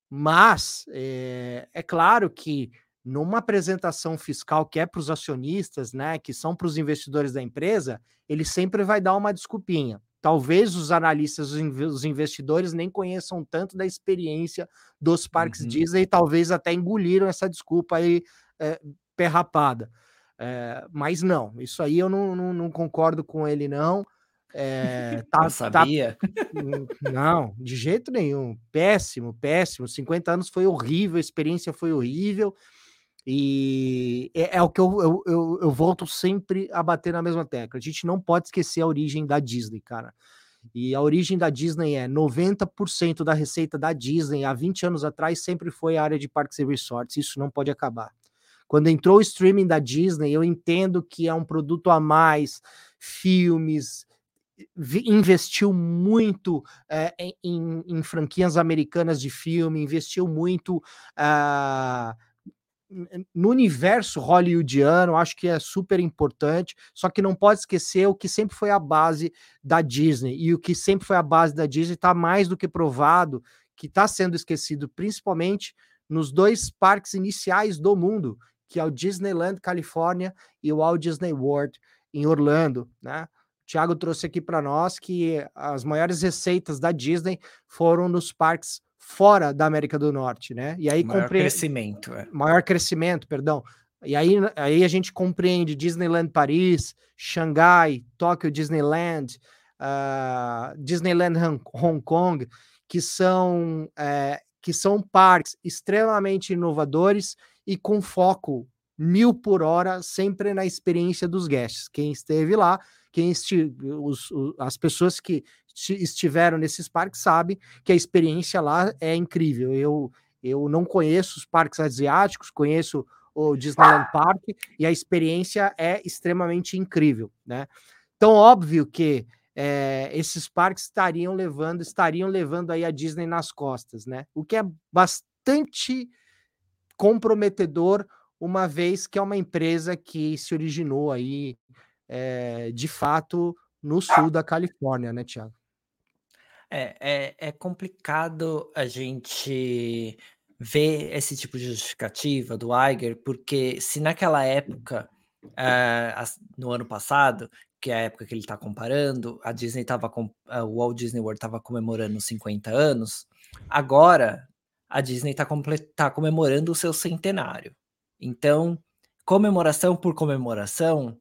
Mas é, é claro que numa apresentação fiscal que é para os acionistas, né, que são para os investidores da empresa, ele sempre vai dar uma desculpinha. Talvez os analistas, os investidores nem conheçam tanto da experiência dos parques uhum. Disney, e talvez até engoliram essa desculpa aí é, perrapada. É, mas não, isso aí eu não, não, não concordo com ele, não. É, tá, Não sabia? Tá, não, de jeito nenhum. Péssimo, péssimo. 50 anos foi horrível, a experiência foi horrível. E é, é o que eu, eu, eu, eu, volto sempre a bater na mesma tecla. A gente não pode esquecer a origem da Disney, cara. E a origem da Disney é 90% da receita da Disney há 20 anos atrás sempre foi a área de parques e resorts. Isso não pode acabar. Quando entrou o streaming da Disney, eu entendo que é um produto a mais, filmes, investiu muito é, em, em, franquias americanas de filme, investiu muito uh, no universo hollywoodiano, acho que é super importante, só que não pode esquecer o que sempre foi a base da Disney, e o que sempre foi a base da Disney está mais do que provado que está sendo esquecido, principalmente nos dois parques iniciais do mundo, que é o Disneyland Califórnia e o Walt Disney World em Orlando, né? Tiago trouxe aqui para nós que as maiores receitas da Disney foram nos parques fora da América do Norte, né? E aí maior compre... crescimento, é. maior crescimento, perdão. E aí, aí a gente compreende Disneyland Paris, Xangai, Tóquio Disneyland, uh, Disneyland Hong Kong, que são é, que são parques extremamente inovadores e com foco mil por hora sempre na experiência dos guests. Quem esteve lá quem esti, os, os, as pessoas que estiveram nesses parques sabem que a experiência lá é incrível. Eu, eu não conheço os parques asiáticos, conheço o Disneyland Park e a experiência é extremamente incrível, né? Então, óbvio que é, esses parques estariam levando, estariam levando aí a Disney nas costas, né? O que é bastante comprometedor, uma vez que é uma empresa que se originou aí é, de fato no sul da Califórnia, né, Tiago? É, é, é complicado a gente ver esse tipo de justificativa do Iger, porque se naquela época, é, no ano passado, que é a época que ele está comparando, a Disney estava com o Walt Disney World estava comemorando 50 anos, agora a Disney está tá comemorando o seu centenário. Então, comemoração por comemoração,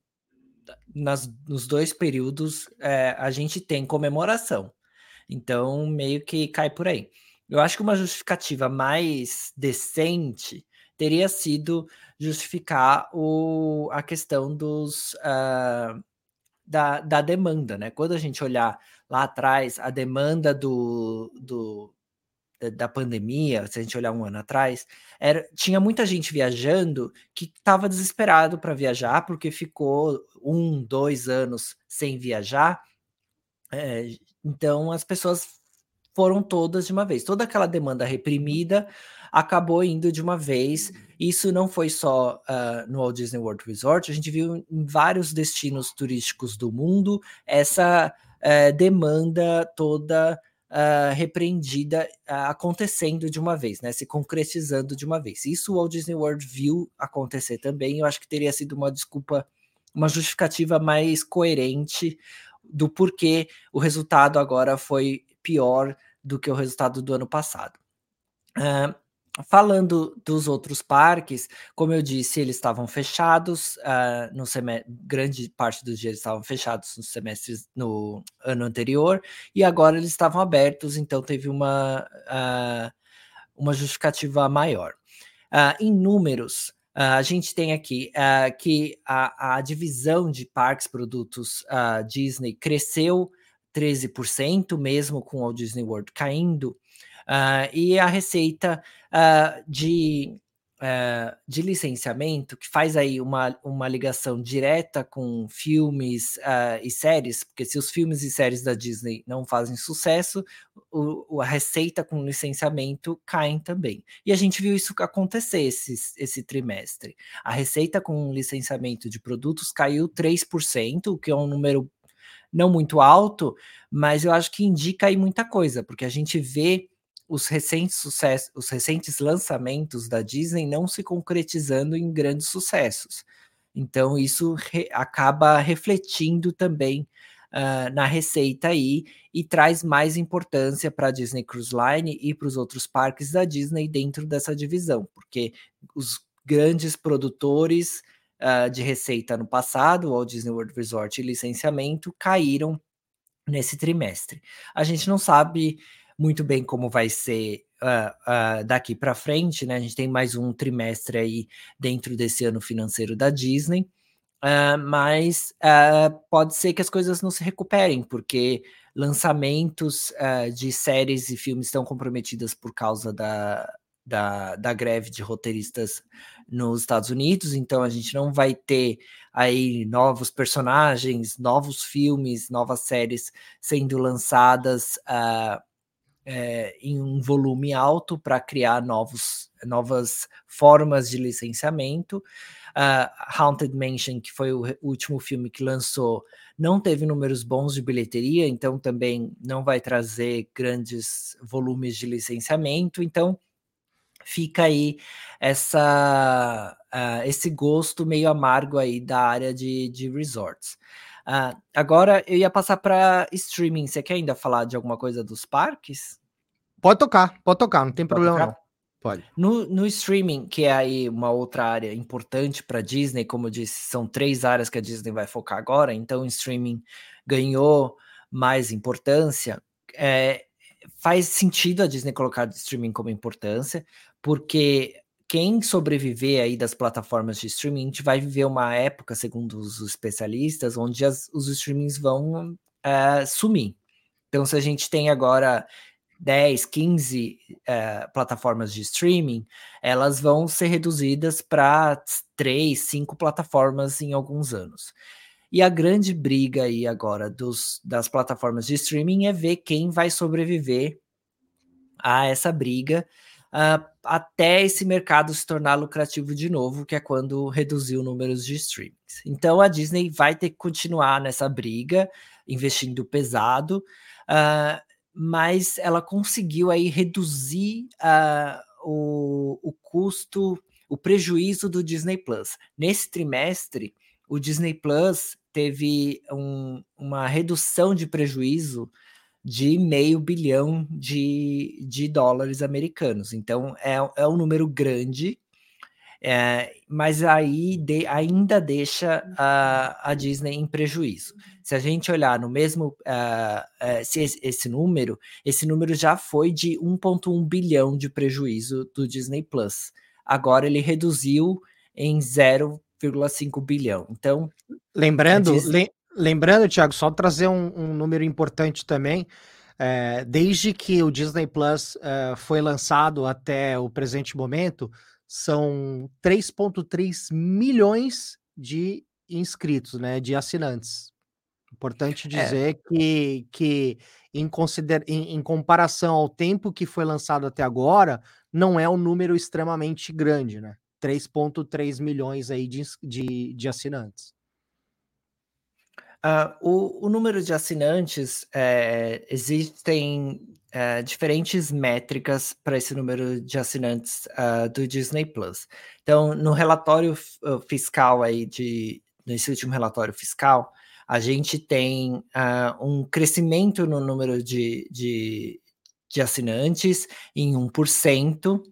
nas, nos dois períodos é, a gente tem comemoração. Então, meio que cai por aí. Eu acho que uma justificativa mais decente teria sido justificar o, a questão dos uh, da, da demanda, né? Quando a gente olhar lá atrás a demanda do, do da pandemia, se a gente olhar um ano atrás, era, tinha muita gente viajando que estava desesperado para viajar porque ficou um, dois anos sem viajar. É, então as pessoas foram todas de uma vez. Toda aquela demanda reprimida acabou indo de uma vez. Isso não foi só uh, no Walt Disney World Resort, a gente viu em vários destinos turísticos do mundo essa uh, demanda toda uh, repreendida uh, acontecendo de uma vez, né? Se concretizando de uma vez. Isso o Walt Disney World viu acontecer também. Eu acho que teria sido uma desculpa, uma justificativa mais coerente do porquê o resultado agora foi pior do que o resultado do ano passado. Uh, Falando dos outros parques, como eu disse, eles estavam fechados uh, no semestre, grande parte dos dias estavam fechados no semestre no ano anterior, e agora eles estavam abertos, então teve uma, uh, uma justificativa maior. Uh, em números, a gente tem aqui que a, a, divisão de parques produtos Disney cresceu 13%, mesmo com o Disney World caindo. E a receita de, uh, de licenciamento, que faz aí uma, uma ligação direta com filmes e séries, porque se os filmes e séries da Disney não fazem sucesso, o, a receita com licenciamento cai também. E a gente viu isso acontecer esse, esse trimestre. A receita com licenciamento de produtos caiu 3%, o que é um número não muito alto, mas eu acho que indica aí muita coisa, porque a gente vê os recentes sucessos, os recentes lançamentos da Disney não se concretizando em grandes sucessos. Então isso re acaba refletindo também uh, na receita aí e traz mais importância para a Disney Cruise Line e para os outros parques da Disney dentro dessa divisão, porque os grandes produtores uh, de receita no passado, o Disney World Resort e licenciamento, caíram nesse trimestre. A gente não sabe muito bem como vai ser uh, uh, daqui para frente, né? A gente tem mais um trimestre aí dentro desse ano financeiro da Disney, uh, mas pode ser que as coisas não se recuperem, porque lançamentos de séries e filmes estão comprometidos por causa da, da, da greve de roteiristas nos Estados Unidos, então a gente não vai ter aí novos personagens, novos filmes, novas séries sendo lançadas uh, é, em um volume alto para criar novos, novas formas de licenciamento. Uh, Haunted Mansion, que foi o último filme que lançou, não teve números bons de bilheteria, então também não vai trazer grandes volumes de licenciamento. Então fica aí essa, uh, esse gosto meio amargo aí da área de, de resorts. Uh, agora eu ia passar para streaming. Você quer ainda falar de alguma coisa dos parques? Pode tocar, pode tocar, não tem pode problema tocar? não. Pode. No, no streaming, que é aí uma outra área importante para Disney, como eu disse, são três áreas que a Disney vai focar agora, então o streaming ganhou mais importância. É, faz sentido a Disney colocar streaming como importância, porque quem sobreviver aí das plataformas de streaming, a gente vai viver uma época, segundo os especialistas, onde as, os streamings vão uh, sumir. Então, se a gente tem agora 10, 15 uh, plataformas de streaming, elas vão ser reduzidas para 3, 5 plataformas em alguns anos. E a grande briga aí agora dos, das plataformas de streaming é ver quem vai sobreviver a essa briga uh, até esse mercado se tornar lucrativo de novo, que é quando reduziu números de streamings. Então a Disney vai ter que continuar nessa briga, investindo pesado, uh, mas ela conseguiu aí reduzir uh, o, o custo, o prejuízo do Disney Plus. Nesse trimestre, o Disney Plus teve um, uma redução de prejuízo de meio bilhão de, de dólares americanos. Então é, é um número grande, é, mas aí de, ainda deixa a, a Disney em prejuízo. Se a gente olhar no mesmo uh, uh, se esse, esse, número, esse número já foi de 1,1 bilhão de prejuízo do Disney Plus agora ele reduziu em 0,5 bilhão. Então, lembrando, le, lembrando, Thiago, só trazer um, um número importante também. É, desde que o Disney Plus é, foi lançado até o presente momento, são 3,3 milhões de inscritos, né, de assinantes. Importante é. dizer é. que, que em, consider... Em, em, comparação ao tempo que foi lançado até agora, não é um número extremamente grande, né? 3,3 milhões aí de, de, de assinantes. Uh, o, o, número de assinantes, é, existem é, diferentes métricas para esse número de assinantes uh, do Disney Plus. Então, no relatório fiscal aí de nesse último relatório fiscal, a gente tem uh, um crescimento no número de, de, de assinantes em 1%. Uh,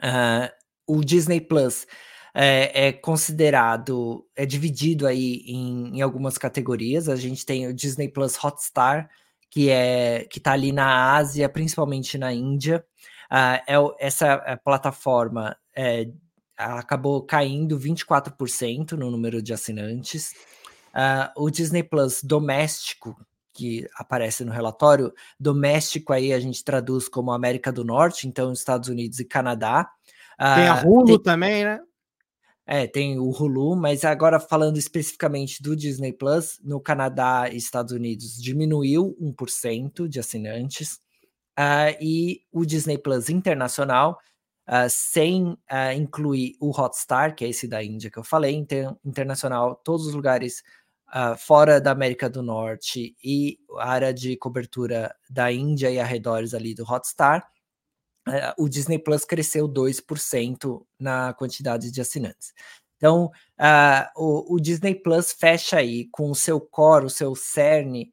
ah, o Disney Plus é, é, considerado, é dividido aí em, em, algumas categorias. A gente tem o Disney Plus Hotstar, que é que está ali na Ásia, principalmente na Índia. Uh, é, essa é plataforma é, acabou caindo 24% no número de assinantes. Uh, o Disney Plus doméstico, que aparece no relatório, doméstico aí a gente traduz como América do Norte, então Estados Unidos e Canadá. Uh, tem a Hulu tem, também, né? É, tem o Hulu, mas agora falando especificamente do Disney Plus, no Canadá e Estados Unidos diminuiu 1% de assinantes, uh, e o Disney Plus internacional, uh, sem uh, incluir o Hotstar, que é esse da Índia que eu falei, inter internacional, todos os lugares fora da América do Norte e a área de cobertura da Índia e arredores ali do Hotstar, o Disney Plus cresceu 2% na quantidade de assinantes. Então, uh, o, o, Disney Plus fecha aí com o seu core, o seu cerne,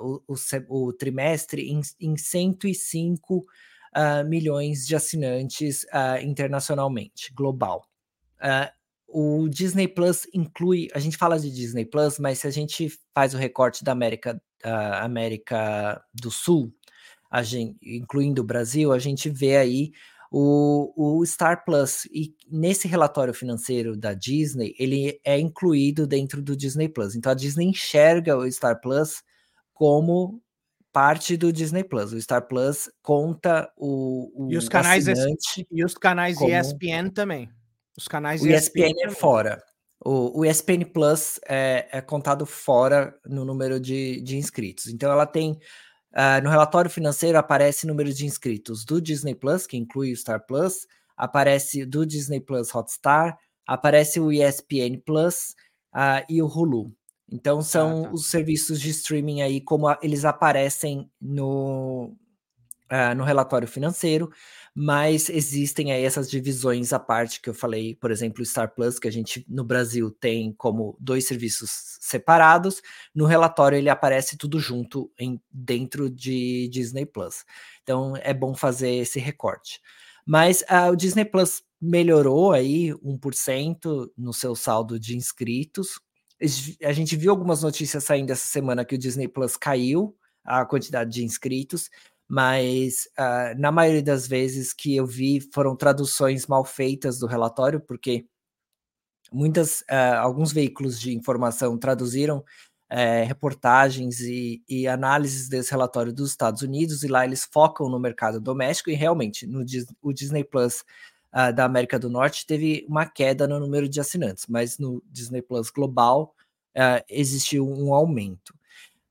o, o, o, trimestre em, em 105 milhões de assinantes internacionalmente, global. Uh, o Disney Plus inclui, a gente fala de Disney Plus, mas se a gente faz o recorte da América, uh, América do Sul, a gente, incluindo o Brasil, a gente vê aí o, o Star Plus. E nesse relatório financeiro da Disney, ele é incluído dentro do Disney Plus. Então a Disney enxerga o Star Plus como parte do Disney Plus. O Star Plus conta o, o e os canais e os canais como... ESPN também. Os canais o ESPN, ESPN é fora. O, o ESPN Plus é, é, contado fora no número de, de inscritos. Então ela tem. Uh, no relatório financeiro aparece número de inscritos do Disney Plus, que inclui o Star Plus, aparece do Disney Plus Hotstar, aparece o ESPN Plus uh, e o Hulu. Então são ah, tá. os serviços de streaming aí, como a, eles aparecem no, uh, no relatório financeiro mas existem aí essas divisões à parte que eu falei, por exemplo, Star Plus, que a gente no Brasil tem como dois serviços separados, no relatório ele aparece tudo junto em, dentro de Disney Plus. Então é bom fazer esse recorte. Mas uh, o Disney Plus melhorou aí 1% no seu saldo de inscritos. A gente viu algumas notícias saindo essa semana que o Disney Plus caiu a quantidade de inscritos, mas uh, na maioria das vezes que eu vi foram traduções mal feitas do relatório, porque muitas, uh, alguns veículos de informação traduziram uh, reportagens e, e, análises desse relatório dos Estados Unidos, e lá eles focam no mercado doméstico, e realmente no o Disney Plus uh, da América do Norte teve uma queda no número de assinantes, mas no Disney Plus global existiu um aumento.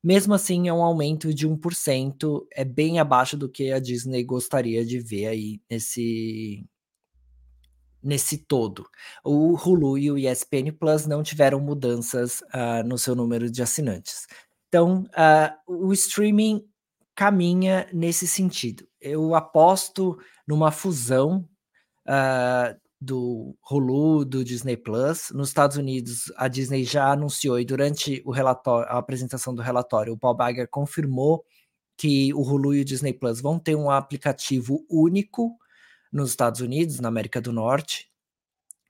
Mesmo assim, é um aumento de 1%, é bem abaixo do que a Disney gostaria de ver aí nesse nesse todo. O Hulu e o ESPN Plus não tiveram mudanças uh, no seu número de assinantes. Então, uh, o streaming caminha nesse sentido. Eu aposto numa fusão uh, do Hulu, do Disney Plus. Nos Estados Unidos, a Disney já anunciou e durante o relatório, a apresentação do relatório, o Paul Bagger confirmou que o Hulu e o Disney Plus vão ter um aplicativo único nos Estados Unidos, na América do Norte.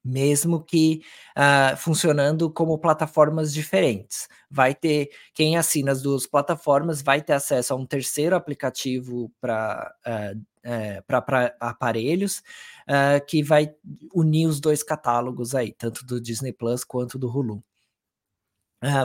Mesmo que uh, funcionando como plataformas diferentes. Vai ter quem assina as duas plataformas vai ter acesso a um terceiro aplicativo para uh, uh, aparelhos uh, que vai unir os dois catálogos aí, tanto do Disney Plus quanto do Hulu.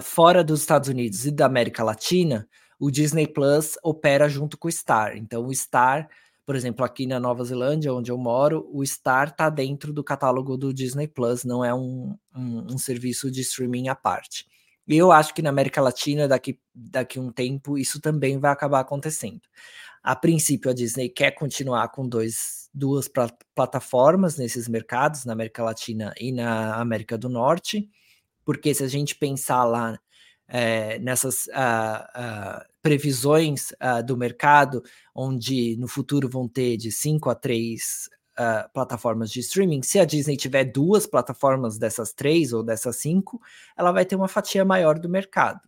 fora dos Estados Unidos e da América Latina, o Disney Plus opera junto com o Star. Então, o Star por exemplo, aqui na Nova Zelândia, onde eu moro, o Star está dentro do catálogo do Disney Plus, não é um, um, um, serviço de streaming à parte. E eu acho que na América Latina, daqui, daqui um tempo, isso também vai acabar acontecendo. A princípio, a Disney quer continuar com dois, duas plataformas nesses mercados, na América Latina e na América do Norte, porque se a gente pensar lá é, nessas uh, uh, previsões uh, do mercado, onde no futuro vão ter de 5 a 3 plataformas de streaming, se a Disney tiver duas plataformas dessas três ou dessas cinco, ela vai ter uma fatia maior do mercado.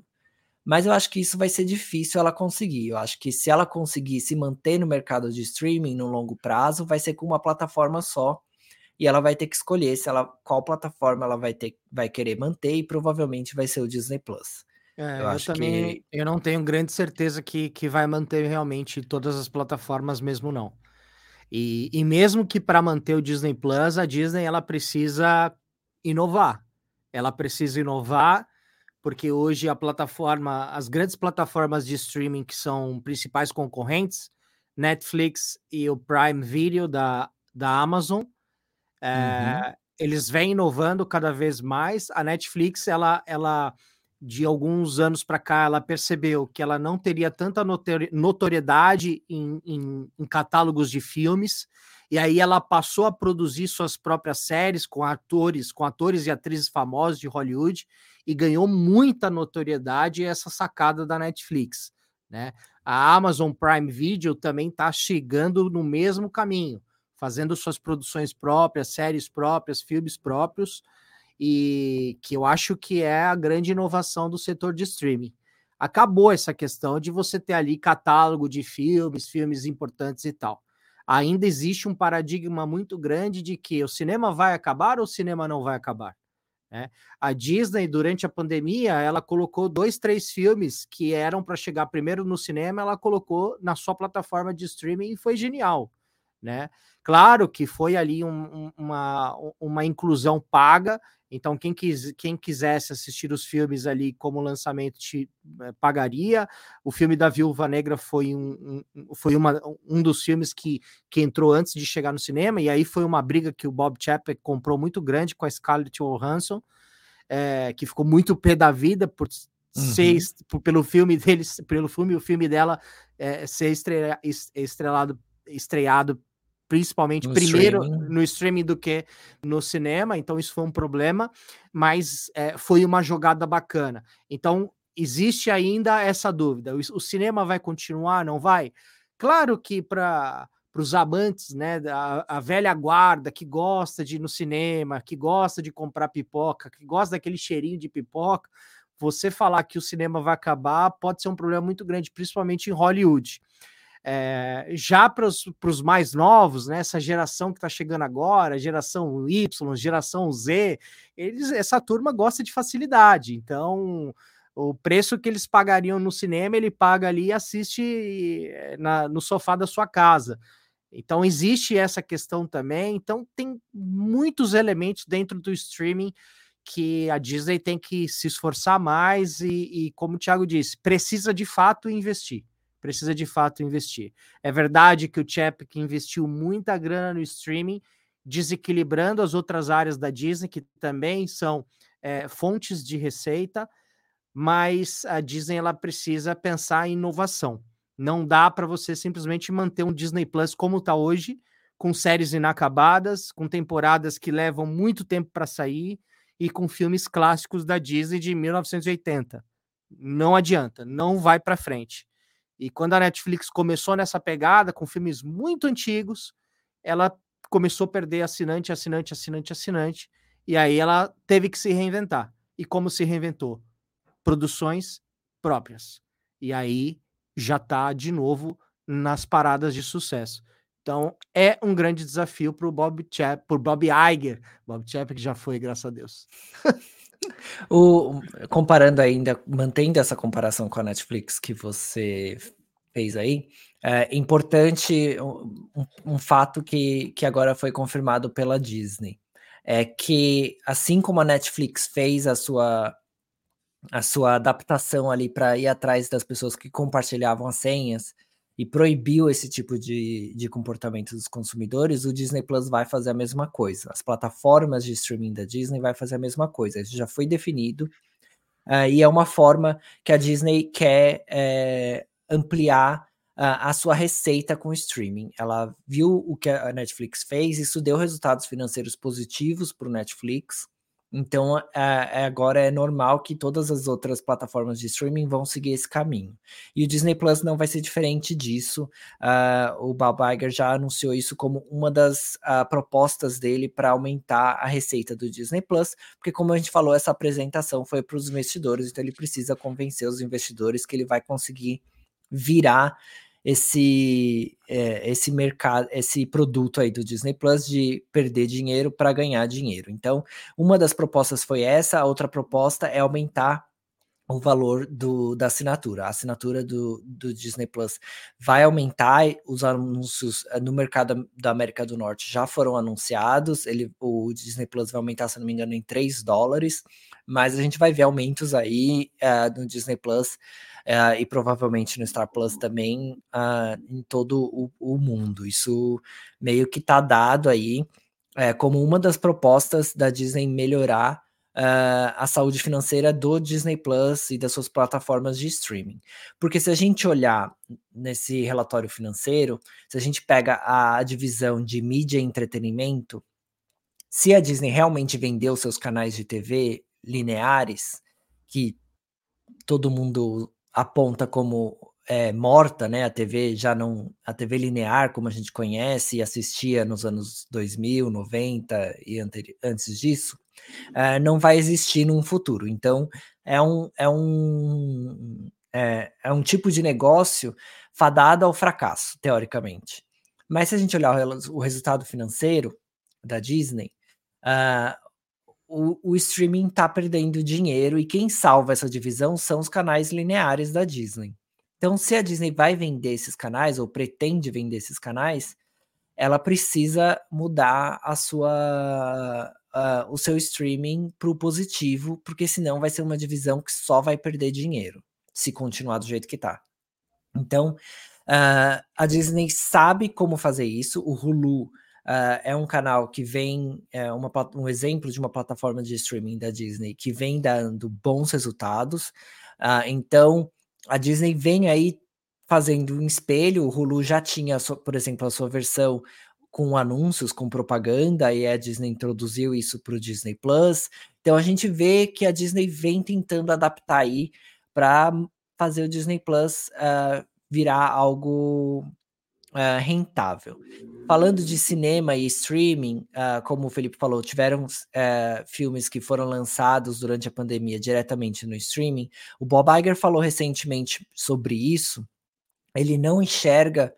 Mas eu acho que isso vai ser difícil ela conseguir. Eu acho que se ela conseguir se manter no mercado de streaming no longo prazo, vai ser com uma plataforma só e ela vai ter que escolher se ela qual plataforma ela vai ter vai querer manter e provavelmente vai ser o Disney Plus. É, eu, eu também que... eu não tenho grande certeza que, que vai manter realmente todas as plataformas mesmo não. E, e mesmo que para manter o Disney Plus, a Disney ela precisa inovar. Ela precisa inovar porque hoje a plataforma, as grandes plataformas de streaming que são principais concorrentes, Netflix e o Prime Video da, da Amazon, é, uhum. eles vêm inovando cada vez mais. A Netflix ela, ela de alguns anos para cá, ela percebeu que ela não teria tanta notoriedade em, em, em, catálogos de filmes, e aí ela passou a produzir suas próprias séries com atores, com atores e atrizes famosos de Hollywood, e ganhou muita notoriedade essa sacada da Netflix. Né? A Amazon Prime Video também está chegando no mesmo caminho, fazendo suas produções próprias, séries próprias, filmes próprios, e que eu acho que é a grande inovação do setor de streaming. Acabou essa questão de você ter ali catálogo de filmes, filmes importantes e tal. Ainda existe um paradigma muito grande de que o cinema vai acabar ou o cinema não vai acabar. Né? A Disney, durante a pandemia, ela colocou dois, três filmes que eram para chegar primeiro no cinema, ela colocou na sua plataforma de streaming e foi genial. Né? Claro que foi ali um, uma, uma inclusão paga, então, quem, quis, quem quisesse assistir os filmes ali como lançamento te, eh, pagaria. O filme da Viúva Negra foi, um, um, foi uma, um dos filmes que, que entrou antes de chegar no cinema, e aí foi uma briga que o Bob Chapek comprou muito grande com a Scarlett Johansson, é, que ficou muito pé da vida por uhum. ser por, pelo filme dele, pelo filme, o filme dela é, ser estre, estrelado, estreado principalmente no primeiro streaming. no streaming do que no cinema, então isso foi um problema, mas é, foi uma jogada bacana. Então existe ainda essa dúvida: o, o cinema vai continuar? Não vai? Claro que para para os amantes, né, da a velha guarda que gosta de ir no cinema, que gosta de comprar pipoca, que gosta daquele cheirinho de pipoca, você falar que o cinema vai acabar pode ser um problema muito grande, principalmente em Hollywood. É, já para os mais novos, né, essa geração que está chegando agora, geração Y, geração Z, eles, essa turma gosta de facilidade. Então, o preço que eles pagariam no cinema, ele paga ali e assiste eh, na, no sofá da sua casa. Então, existe essa questão também. Então, tem muitos elementos dentro do streaming que a Disney tem que se esforçar mais e, e como o Thiago disse, precisa de fato investir precisa de fato investir. É verdade que o Chapek investiu muita grana no streaming, desequilibrando as outras áreas da Disney, que também são é, fontes de receita, mas a Disney ela precisa pensar em inovação. Não dá para você simplesmente manter um Disney Plus como está hoje, com séries inacabadas, com temporadas que levam muito tempo para sair e com filmes clássicos da Disney de 1980. Não adianta, não vai para frente. E quando a Netflix começou nessa pegada, com filmes muito antigos, ela começou a perder assinante, assinante, assinante, assinante. E aí ela teve que se reinventar. E como se reinventou? Produções próprias. E aí já está de novo nas paradas de sucesso. Então, é um grande desafio para o Bob Chap, por Bob Iger. Bob Chap que já foi, graças a Deus. o, comparando ainda, mantendo essa comparação com a Netflix que você fez aí, é importante um, um fato que, que agora foi confirmado pela Disney. É que, assim como a Netflix fez a sua a sua adaptação ali para ir atrás das pessoas que compartilhavam as senhas, e proibiu esse tipo de, de comportamento dos consumidores, o Disney Plus vai fazer a mesma coisa. As plataformas de streaming da Disney vai fazer a mesma coisa. Isso já foi definido uh, e é uma forma que a Disney quer é, ampliar uh, a sua receita com o streaming. Ela viu o que a Netflix fez, isso deu resultados financeiros positivos para o Netflix. Então, agora é normal que todas as outras plataformas de streaming vão seguir esse caminho. E o Disney Plus não vai ser diferente disso. Uh, o Bob Iger já anunciou isso como uma das uh, propostas dele para aumentar a receita do Disney Plus, porque, como a gente falou, essa apresentação foi para os investidores, então ele precisa convencer os investidores que ele vai conseguir virar esse é, esse mercado, esse produto aí do Disney Plus de perder dinheiro para ganhar dinheiro. Então, uma das propostas foi essa, a outra proposta é aumentar o valor do, da assinatura. A assinatura do, do Disney Plus vai aumentar, os anúncios eh, no mercado da América do Norte já foram anunciados, ele, o Disney Plus vai aumentar, se não me engano, em 3 dólares, mas a gente vai ver aumentos aí uh, no Disney Plus uh, e provavelmente no Star Plus também uh, em todo o, o, mundo. Isso meio que está dado aí como uma das propostas da Disney melhorar uh, a saúde financeira do Disney Plus e das suas plataformas de streaming. Porque se a gente olhar nesse relatório financeiro, se a gente pega a divisão de mídia e entretenimento, se a Disney realmente vendeu seus canais de TV lineares, que todo mundo aponta como é, morta, né? A TV já não, a TV linear como a gente conhece e assistia nos anos 2000, 90 e antes disso, uh, não vai existir num futuro. Então, é um, é um, é, é um tipo de negócio fadado ao fracasso, teoricamente. Mas se a gente olhar o, o resultado financeiro da Disney, uh, o, o, streaming está perdendo dinheiro e quem salva essa divisão são os canais lineares da Disney. Então, se a Disney vai vender esses canais ou pretende vender esses canais, ela precisa mudar a sua uh, o seu streaming para o positivo, porque senão vai ser uma divisão que só vai perder dinheiro se continuar do jeito que está. Então, uh, a Disney sabe como fazer isso. O Hulu uh, é um canal que vem, é uma, um exemplo de uma plataforma de streaming da Disney que vem dando bons resultados. Uh, então, a Disney vem aí fazendo um espelho. O Hulu já tinha, por exemplo, a sua versão com anúncios, com propaganda, e a Disney introduziu isso para o Disney Plus. Então a gente vê que a Disney vem tentando adaptar aí para fazer o Disney Plus uh, virar algo uh, rentável. Falando de cinema e streaming, uh, como o Felipe falou, tiveram filmes que foram lançados durante a pandemia diretamente no streaming. O Bob Iger falou recentemente sobre isso. Ele não enxerga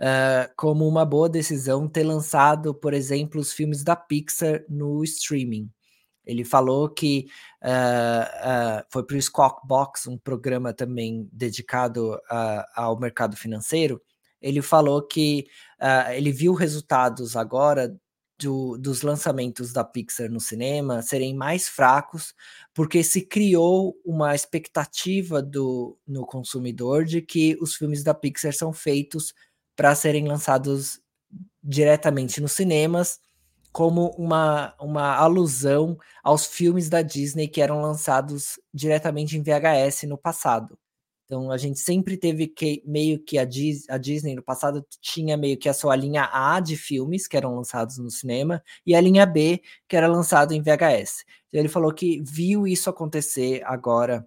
uh, como uma boa decisão ter lançado, por exemplo, os filmes da Pixar no streaming. Ele falou que uh, uh, foi para o Squawk Box, um programa também dedicado ao mercado financeiro. Ele falou que ele viu resultados agora do, dos lançamentos da Pixar no cinema serem mais fracos, porque se criou uma expectativa do, no consumidor de que os filmes da Pixar são feitos para serem lançados diretamente nos cinemas, como uma, uma alusão aos filmes da Disney que eram lançados diretamente em VHS no passado. Então a gente sempre teve que meio que a, Dis, a Disney no passado tinha meio que a sua linha A de filmes que eram lançados no cinema e a linha B que era lançado em VHS. Então, ele falou que viu isso acontecer agora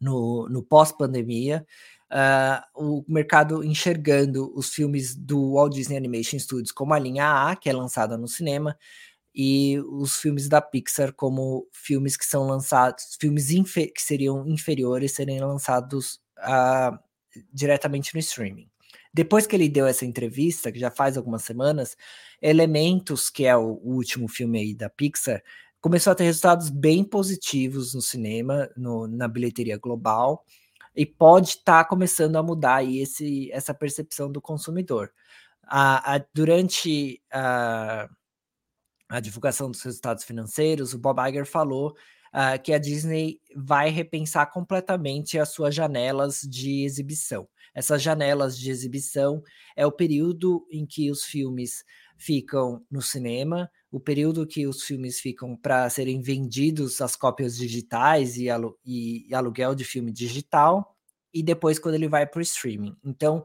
no, no pós-pandemia uh, o mercado enxergando os filmes do Walt Disney Animation Studios como a linha A, que é lançada no cinema, e os filmes da Pixar como filmes que são lançados, filmes que seriam inferiores serem lançados uh, diretamente no streaming. Depois que ele deu essa entrevista, que já faz algumas semanas, Elementos, que é o, último filme aí da Pixar, começou a ter resultados bem positivos no cinema, no, na bilheteria global, e pode estar tá começando a mudar aí esse, essa percepção do consumidor. A, a, durante a, a divulgação dos resultados financeiros, o Bob Iger falou uh, que a Disney vai repensar completamente as suas janelas de exibição. Essas janelas de exibição é o período em que os filmes ficam no cinema, o período que os filmes ficam para serem vendidos as cópias digitais e, alu e, aluguel de filme digital, e depois quando ele vai para o streaming. Então,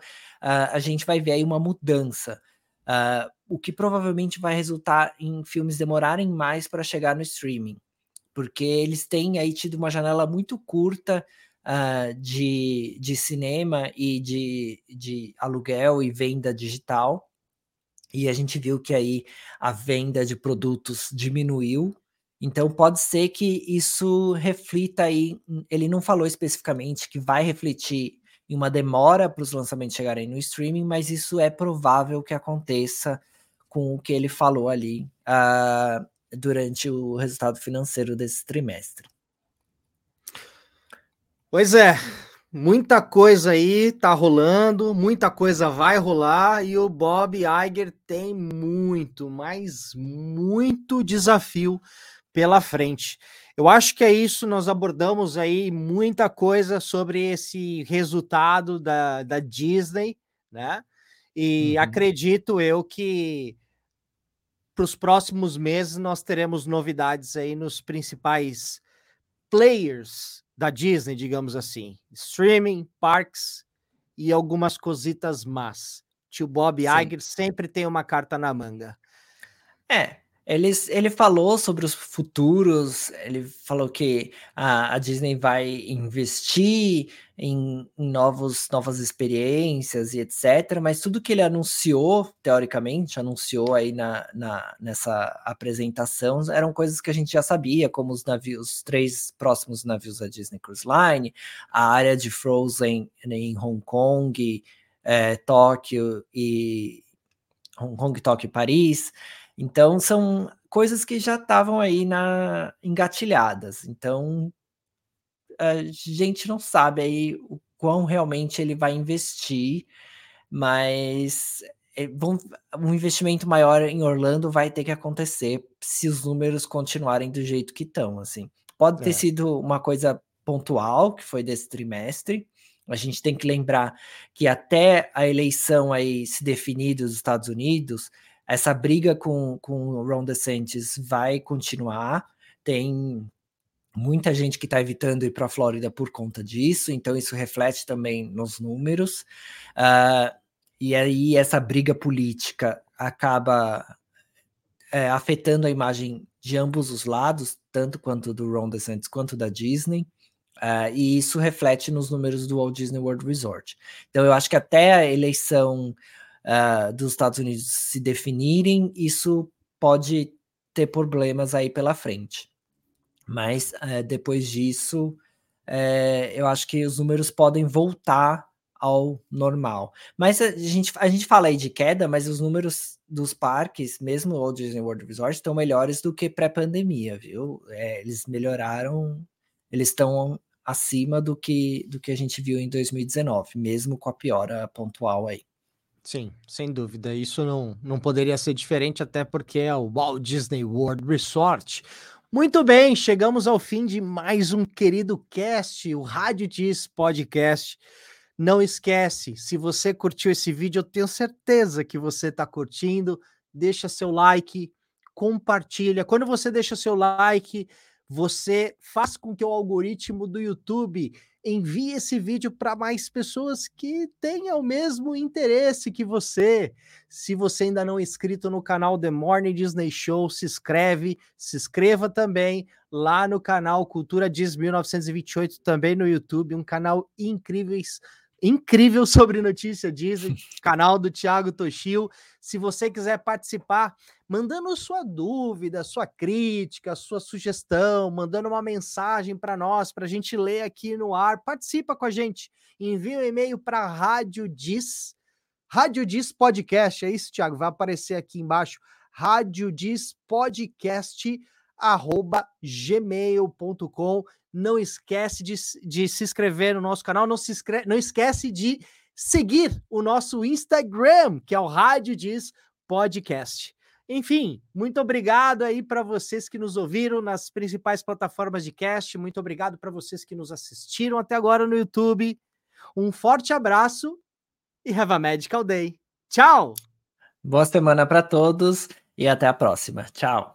uh, a gente vai ver aí uma mudança, uh, o que provavelmente vai resultar em filmes demorarem mais para chegar no streaming porque eles têm aí tido uma janela muito curta uh, de, de cinema e de, de aluguel e venda digital. E a gente viu que aí a venda de produtos diminuiu. Então pode ser que isso reflita aí. Ele não falou especificamente que vai refletir em uma demora para os lançamentos chegarem no streaming, mas isso é provável que aconteça com o que ele falou ali. Uh, durante o resultado financeiro desse trimestre. Pois é, muita coisa aí tá rolando, muita coisa vai rolar e o Bob Iger tem muito, mas muito desafio pela frente. Eu acho que é isso, nós abordamos aí muita coisa sobre esse resultado da, da Disney, né? E uhum. acredito eu que para os próximos meses nós teremos novidades aí nos principais players da Disney, digamos assim, streaming, parks e algumas cositas más. Tio Bob. Iger sempre tem uma carta na manga. É, ele, ele falou sobre os futuros, ele falou que a, a Disney vai investir em, em, novos, novas experiências e etc. Mas tudo que ele anunciou, teoricamente, anunciou aí na, na, nessa apresentação, eram coisas que a gente já sabia, como os navios, os três próximos navios da Disney Cruise Line, a área de Frozen em Hong Kong, é, Tóquio e Hong Kong, Tóquio e Paris. Então são coisas que já estavam aí na engatilhadas. Então a gente não sabe aí o quão realmente ele vai investir, mas é, um investimento maior em Orlando vai ter que acontecer se os números continuarem do jeito que estão, assim. Pode ter é. sido uma coisa pontual, que foi desse trimestre. A gente tem que lembrar que até a eleição aí se definir dos Estados Unidos, essa briga com, com o Ron DeSantis vai continuar. Tem muita gente que está evitando ir para a Flórida por conta disso, então isso reflete também nos números. Uh, e aí essa briga política acaba é, afetando a imagem de ambos os lados, tanto quanto do Ron DeSantis quanto da Disney. Uh, e isso reflete nos números do Walt Disney World Resort. Então, eu acho que até a eleição uh, dos Estados Unidos se definirem, isso pode ter problemas aí pela frente. Mas uh, depois disso, uh, eu acho que os números podem voltar ao normal. Mas a gente, a gente fala aí de queda, mas os números dos parques, mesmo o Disney World Resort, estão melhores do que pré-pandemia, viu? É, eles melhoraram, eles estão acima do que, do que a gente viu em 2019, mesmo com a piora pontual aí. Sim, sem dúvida. Isso não, não poderia ser diferente, até porque é o Walt Disney World Resort. Muito bem, chegamos ao fim de mais um querido cast, o Rádio Diz Podcast. Não esquece, se você curtiu esse vídeo, eu tenho certeza que você está curtindo. Deixa seu like, compartilha. Quando você deixa seu like, você faz com que o algoritmo do YouTube envie esse vídeo para mais pessoas que tenham o mesmo interesse que você. Se você ainda não é inscrito no canal The Morning Disney Show, se inscreve, se inscreva também lá no canal Cultura Diz 1928, também no YouTube, um canal incríveis incrível sobre notícia Disney, canal do Thiago Toshio. Se você quiser participar, mandando sua dúvida, sua crítica, sua sugestão, mandando uma mensagem para nós, para a gente ler aqui no ar, participa com a gente. Envie um e-mail para Rádio Diz Rádio Diz Podcast, é isso, Thiago? Vai aparecer aqui embaixo. Rádio Diz Podcast, arroba gmail.com. Não esquece de, de se inscrever no nosso canal, não, se inscreve, não esquece de seguir o nosso Instagram, que é o Rádio Diz Podcast. Enfim, muito obrigado aí para vocês que nos ouviram nas principais plataformas de cast. Muito obrigado para vocês que nos assistiram até agora no YouTube. Um forte abraço e have a magical day. Tchau! Boa semana para todos e até a próxima. Tchau!